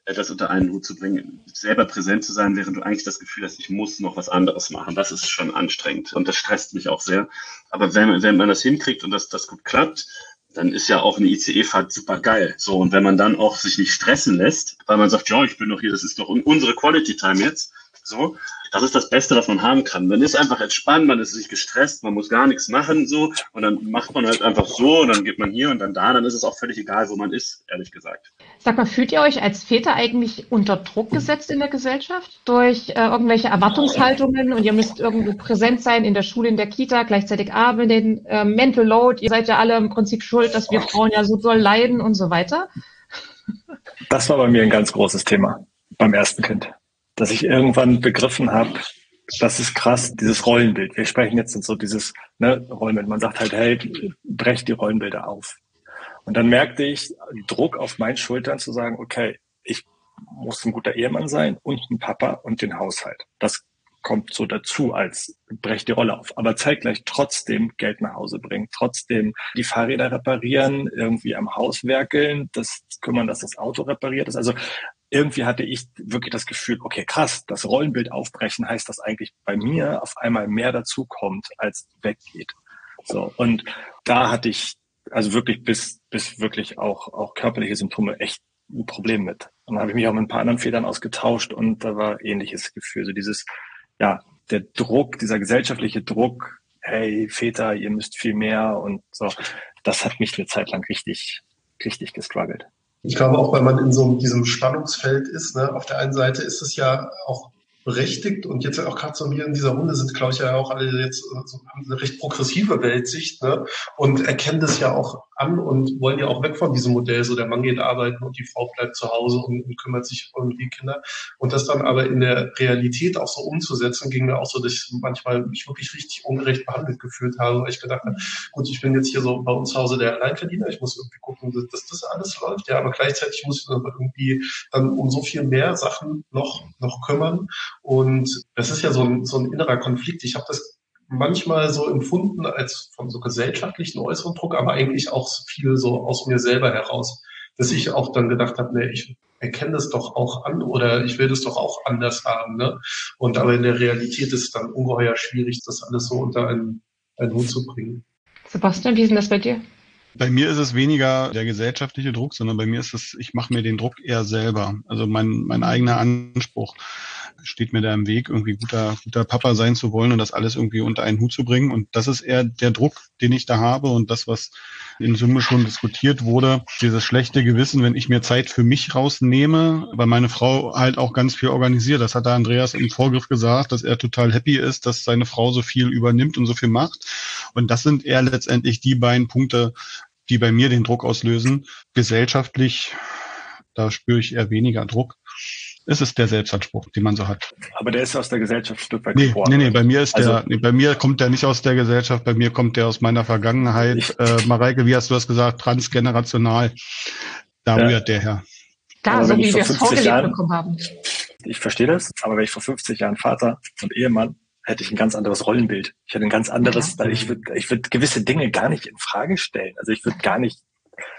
etwas unter einen Hut zu bringen, selber präsent zu sein, während du eigentlich das Gefühl hast, ich muss noch was anderes machen. Das ist schon anstrengend und das stresst mich auch sehr. Aber wenn, wenn man das hinkriegt und das, das gut klappt, dann ist ja auch eine ICE-Fahrt super geil. So, und wenn man dann auch sich nicht stressen lässt, weil man sagt, ja, ich bin doch hier, das ist doch unsere Quality Time jetzt, so, das ist das Beste, was man haben kann. Man ist einfach entspannt, man ist sich gestresst, man muss gar nichts machen, so, und dann macht man halt einfach so, und dann geht man hier und dann da, dann ist es auch völlig egal, wo man ist, ehrlich gesagt. Sag mal, fühlt ihr euch als Väter eigentlich unter Druck gesetzt in der Gesellschaft durch äh, irgendwelche Erwartungshaltungen und ihr müsst irgendwo präsent sein in der Schule, in der Kita, gleichzeitig arbeiten, äh, Mental Load, ihr seid ja alle im Prinzip schuld, dass wir Frauen ja so doll leiden und so weiter? Das war bei mir ein ganz großes Thema beim ersten Kind dass ich irgendwann begriffen habe, das ist krass, dieses Rollenbild. Wir sprechen jetzt so dieses ne, Rollenbild. Man sagt halt, hey, brecht die Rollenbilder auf. Und dann merkte ich Druck auf meinen Schultern zu sagen, okay, ich muss ein guter Ehemann sein und ein Papa und den Haushalt. Das kommt so dazu als brecht die Rolle auf. Aber zeitgleich trotzdem Geld nach Hause bringen, trotzdem die Fahrräder reparieren, irgendwie am Haus werkeln, das kümmern, dass das Auto repariert ist. Also irgendwie hatte ich wirklich das Gefühl, okay, krass, das Rollenbild aufbrechen heißt, dass eigentlich bei mir auf einmal mehr dazu kommt, als weggeht. So. Und da hatte ich also wirklich bis, bis wirklich auch, auch körperliche Symptome echt ein Problem mit. Und dann habe ich mich auch mit ein paar anderen Federn ausgetauscht und da war ähnliches Gefühl. So dieses, ja, der Druck, dieser gesellschaftliche Druck, hey, Väter, ihr müsst viel mehr und so, das hat mich eine Zeit lang richtig, richtig gestruggelt. Ich glaube auch, weil man in so diesem Spannungsfeld ist. Ne? Auf der einen Seite ist es ja auch berechtigt und jetzt auch gerade so hier in dieser Runde sind, glaube ich, ja auch alle jetzt so, haben eine recht progressive Weltsicht ne? und erkennen das ja auch an und wollen ja auch weg von diesem Modell, so der Mann geht arbeiten und die Frau bleibt zu Hause und, und kümmert sich um die Kinder. Und das dann aber in der Realität auch so umzusetzen, ging mir auch so, dass ich manchmal mich wirklich richtig ungerecht behandelt gefühlt habe, weil ich gedacht habe, gut, ich bin jetzt hier so bei uns zu Hause der Alleinverdiener, ich muss irgendwie gucken, dass, dass das alles läuft, ja, aber gleichzeitig muss ich dann irgendwie dann um so viel mehr Sachen noch, noch kümmern. Und das ist ja so ein, so ein innerer Konflikt. Ich habe das manchmal so empfunden als von so gesellschaftlichen äußeren Druck, aber eigentlich auch viel so aus mir selber heraus, dass ich auch dann gedacht habe, nee, ich erkenne das doch auch an oder ich will das doch auch anders haben. Ne? Und aber in der Realität ist es dann ungeheuer schwierig, das alles so unter einen, einen Hut zu bringen. Sebastian, wie ist denn das bei dir? Bei mir ist es weniger der gesellschaftliche Druck, sondern bei mir ist es, ich mache mir den Druck eher selber. Also mein, mein eigener Anspruch. Steht mir da im Weg, irgendwie guter, guter Papa sein zu wollen und das alles irgendwie unter einen Hut zu bringen. Und das ist eher der Druck, den ich da habe und das, was in Summe schon diskutiert wurde, dieses schlechte Gewissen, wenn ich mir Zeit für mich rausnehme, weil meine Frau halt auch ganz viel organisiert. Das hat der Andreas im Vorgriff gesagt, dass er total happy ist, dass seine Frau so viel übernimmt und so viel macht. Und das sind eher letztendlich die beiden Punkte, die bei mir den Druck auslösen. Gesellschaftlich, da spüre ich eher weniger Druck. Es ist der Selbstanspruch, den man so hat. Aber der ist aus der Gesellschaft ein Stück weit Nee, geboren. nee, nee, bei mir ist Also- der, nee, bei mir kommt der nicht aus der Gesellschaft, bei mir kommt der aus meiner Vergangenheit. Ich- äh, Mareike, wie hast du das gesagt? Transgenerational. Da Ja. rührt der her. Aber so wie vor wir es 50 vorgelebt Jahren- bekommen haben. Ich verstehe das, aber wenn ich vor 50 Jahren Vater und Ehemann hätte ich ein ganz anderes Rollenbild. Ich hätte ein ganz anderes, weil ich würde ich würd gewisse Dinge gar nicht in Frage stellen. Also ich würde gar nicht,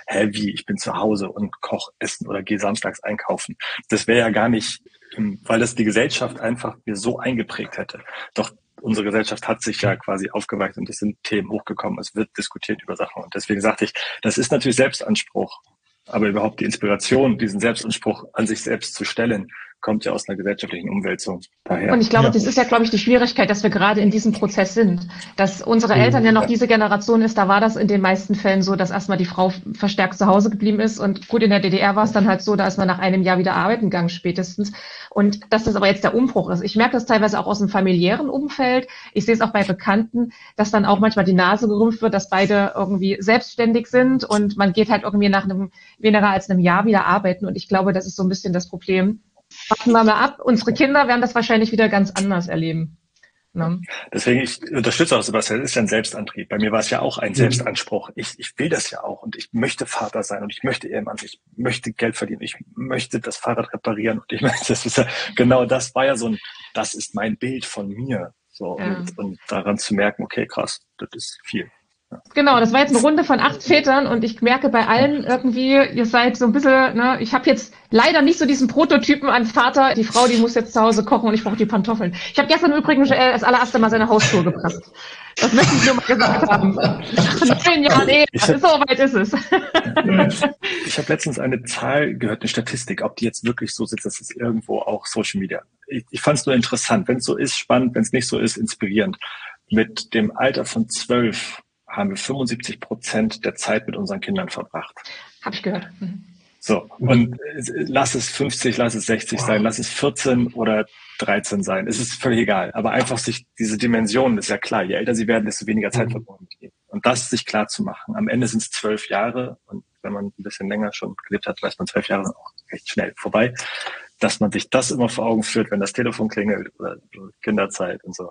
hä, wie, ich bin zu Hause und koch essen oder gehe samstags einkaufen. Das wäre ja gar nicht, ähm, weil das die Gesellschaft einfach mir so eingeprägt hätte. Doch unsere Gesellschaft hat sich ja quasi aufgeweicht und es sind Themen hochgekommen. Es wird diskutiert über Sachen. Und deswegen sagte ich, das ist natürlich Selbstanspruch. Aber überhaupt die Inspiration, diesen Selbstanspruch an sich selbst zu stellen, kommt ja aus einer gesellschaftlichen Umwälzung. Daher. Und ich glaube, Ja. das ist ja, glaube ich, die Schwierigkeit, dass wir gerade in diesem Prozess sind. Dass unsere Eltern ja noch diese Generation ist, da war das in den meisten Fällen so, dass erstmal die Frau verstärkt zu Hause geblieben ist. Und gut, in der DDR war es dann halt so, da ist man nach einem Jahr wieder arbeiten gegangen spätestens. Und dass das aber jetzt der Umbruch ist. Ich merke das teilweise auch aus dem familiären Umfeld. Ich sehe es auch bei Bekannten, dass dann auch manchmal die Nase gerümpft wird, dass beide irgendwie selbstständig sind und man geht halt irgendwie nach einem weniger als einem Jahr wieder arbeiten. Und ich glaube, das ist so ein bisschen das Problem. Warten wir mal ab. Unsere Kinder werden das wahrscheinlich wieder ganz anders erleben. Ne? Deswegen, ich unterstütze auch Sebastian, das ist ja ein Selbstantrieb. Bei mir war es ja auch ein Selbstanspruch. Ich, ich will das ja auch und ich möchte Vater sein und ich möchte Ehemann, ich möchte Geld verdienen, ich möchte das Fahrrad reparieren und ich möchte, das ist ja, genau das war ja so ein, das ist mein Bild von mir. So, Ja. und, und daran zu merken, okay, krass, das ist viel. Genau, das war jetzt eine Runde von acht Vätern und ich merke bei allen irgendwie, ihr seid so ein bisschen, ne, ich habe jetzt leider nicht so diesen Prototypen an Vater, die Frau, die muss jetzt zu Hause kochen und ich brauche die Pantoffeln. Ich habe gestern übrigens äh, das allererste Mal seine Hausschuhe gepresst. Das möchte ich nur mal gesagt haben. Nach neun Jahren Ehe, so weit ist es. Ich habe letztens eine Zahl gehört, eine Statistik, ob die jetzt wirklich so sitzt, das ist irgendwo auch Social Media. Ich, ich fand es nur interessant. Wenn es so ist, spannend, wenn es nicht so ist, inspirierend. Mit dem Alter von zwölf haben wir 75 Prozent der Zeit mit unseren Kindern verbracht. Hab ich gehört. Mhm. So, und lass es 50, lass es 60 sein, lass es 14 oder 13 sein. Es ist völlig egal. Aber einfach sich diese Dimensionen, ist ja klar, je älter sie werden, desto weniger Zeit verbunden mit ihnen. Und das sich klar zu machen. Am Ende sind es zwölf Jahre und wenn man ein bisschen länger schon gelebt hat, weiß man, zwölf Jahre sind auch recht schnell vorbei. Dass man sich das immer vor Augen führt, wenn das Telefon klingelt oder Kinderzeit und so.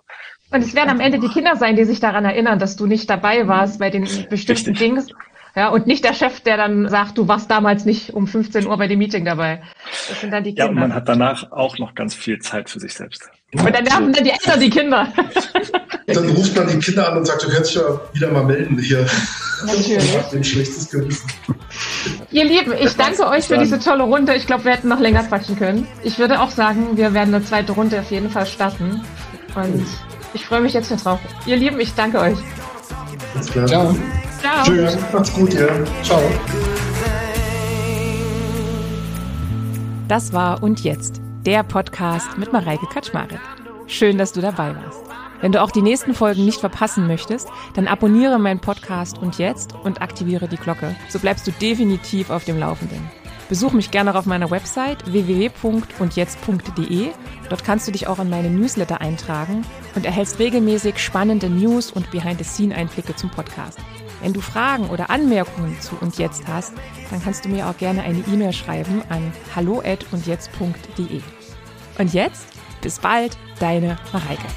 Und es werden am Ende die Kinder sein, die sich daran erinnern, dass du nicht dabei warst bei den bestimmten Richtig. Dingen. Ja, und nicht der Chef, der dann sagt, du warst damals nicht um 15 Uhr bei dem Meeting dabei. Das sind dann die Ja, und Kinder. man hat danach auch noch ganz viel Zeit für sich selbst. und dann nerven dann die Eltern die Kinder. Dann ruft man die Kinder an und sagt, du kannst dich ja wieder mal melden hier. Natürlich. Ein schlechtes Gewissen. Ihr Lieben, ich danke euch für diese tolle Runde. Ich glaube, wir hätten noch länger quatschen können. Ich würde auch sagen, wir werden eine zweite Runde auf jeden Fall starten. Und ich freue mich jetzt schon drauf. Ihr Lieben, ich danke euch. Alles klar. Ciao. Ciao. Tschüss. Macht's gut, ja. Ciao. Das war Und Jetzt, der Podcast mit Mareike Kaczmarek. Schön, dass du dabei warst. Wenn du auch die nächsten Folgen nicht verpassen möchtest, dann abonniere meinen Podcast Und Jetzt und aktiviere die Glocke. So bleibst du definitiv auf dem Laufenden. Besuch mich gerne auf meiner Website www.undjetzt.de. Dort kannst du dich auch in meine Newsletter eintragen und erhältst regelmäßig spannende News und Behind-the-Scene-Einblicke zum Podcast. Wenn du Fragen oder Anmerkungen zu Und Jetzt hast, dann kannst du mir auch gerne eine E-Mail schreiben an hallo@undjetzt.de. Und jetzt, bis bald, deine Mareike.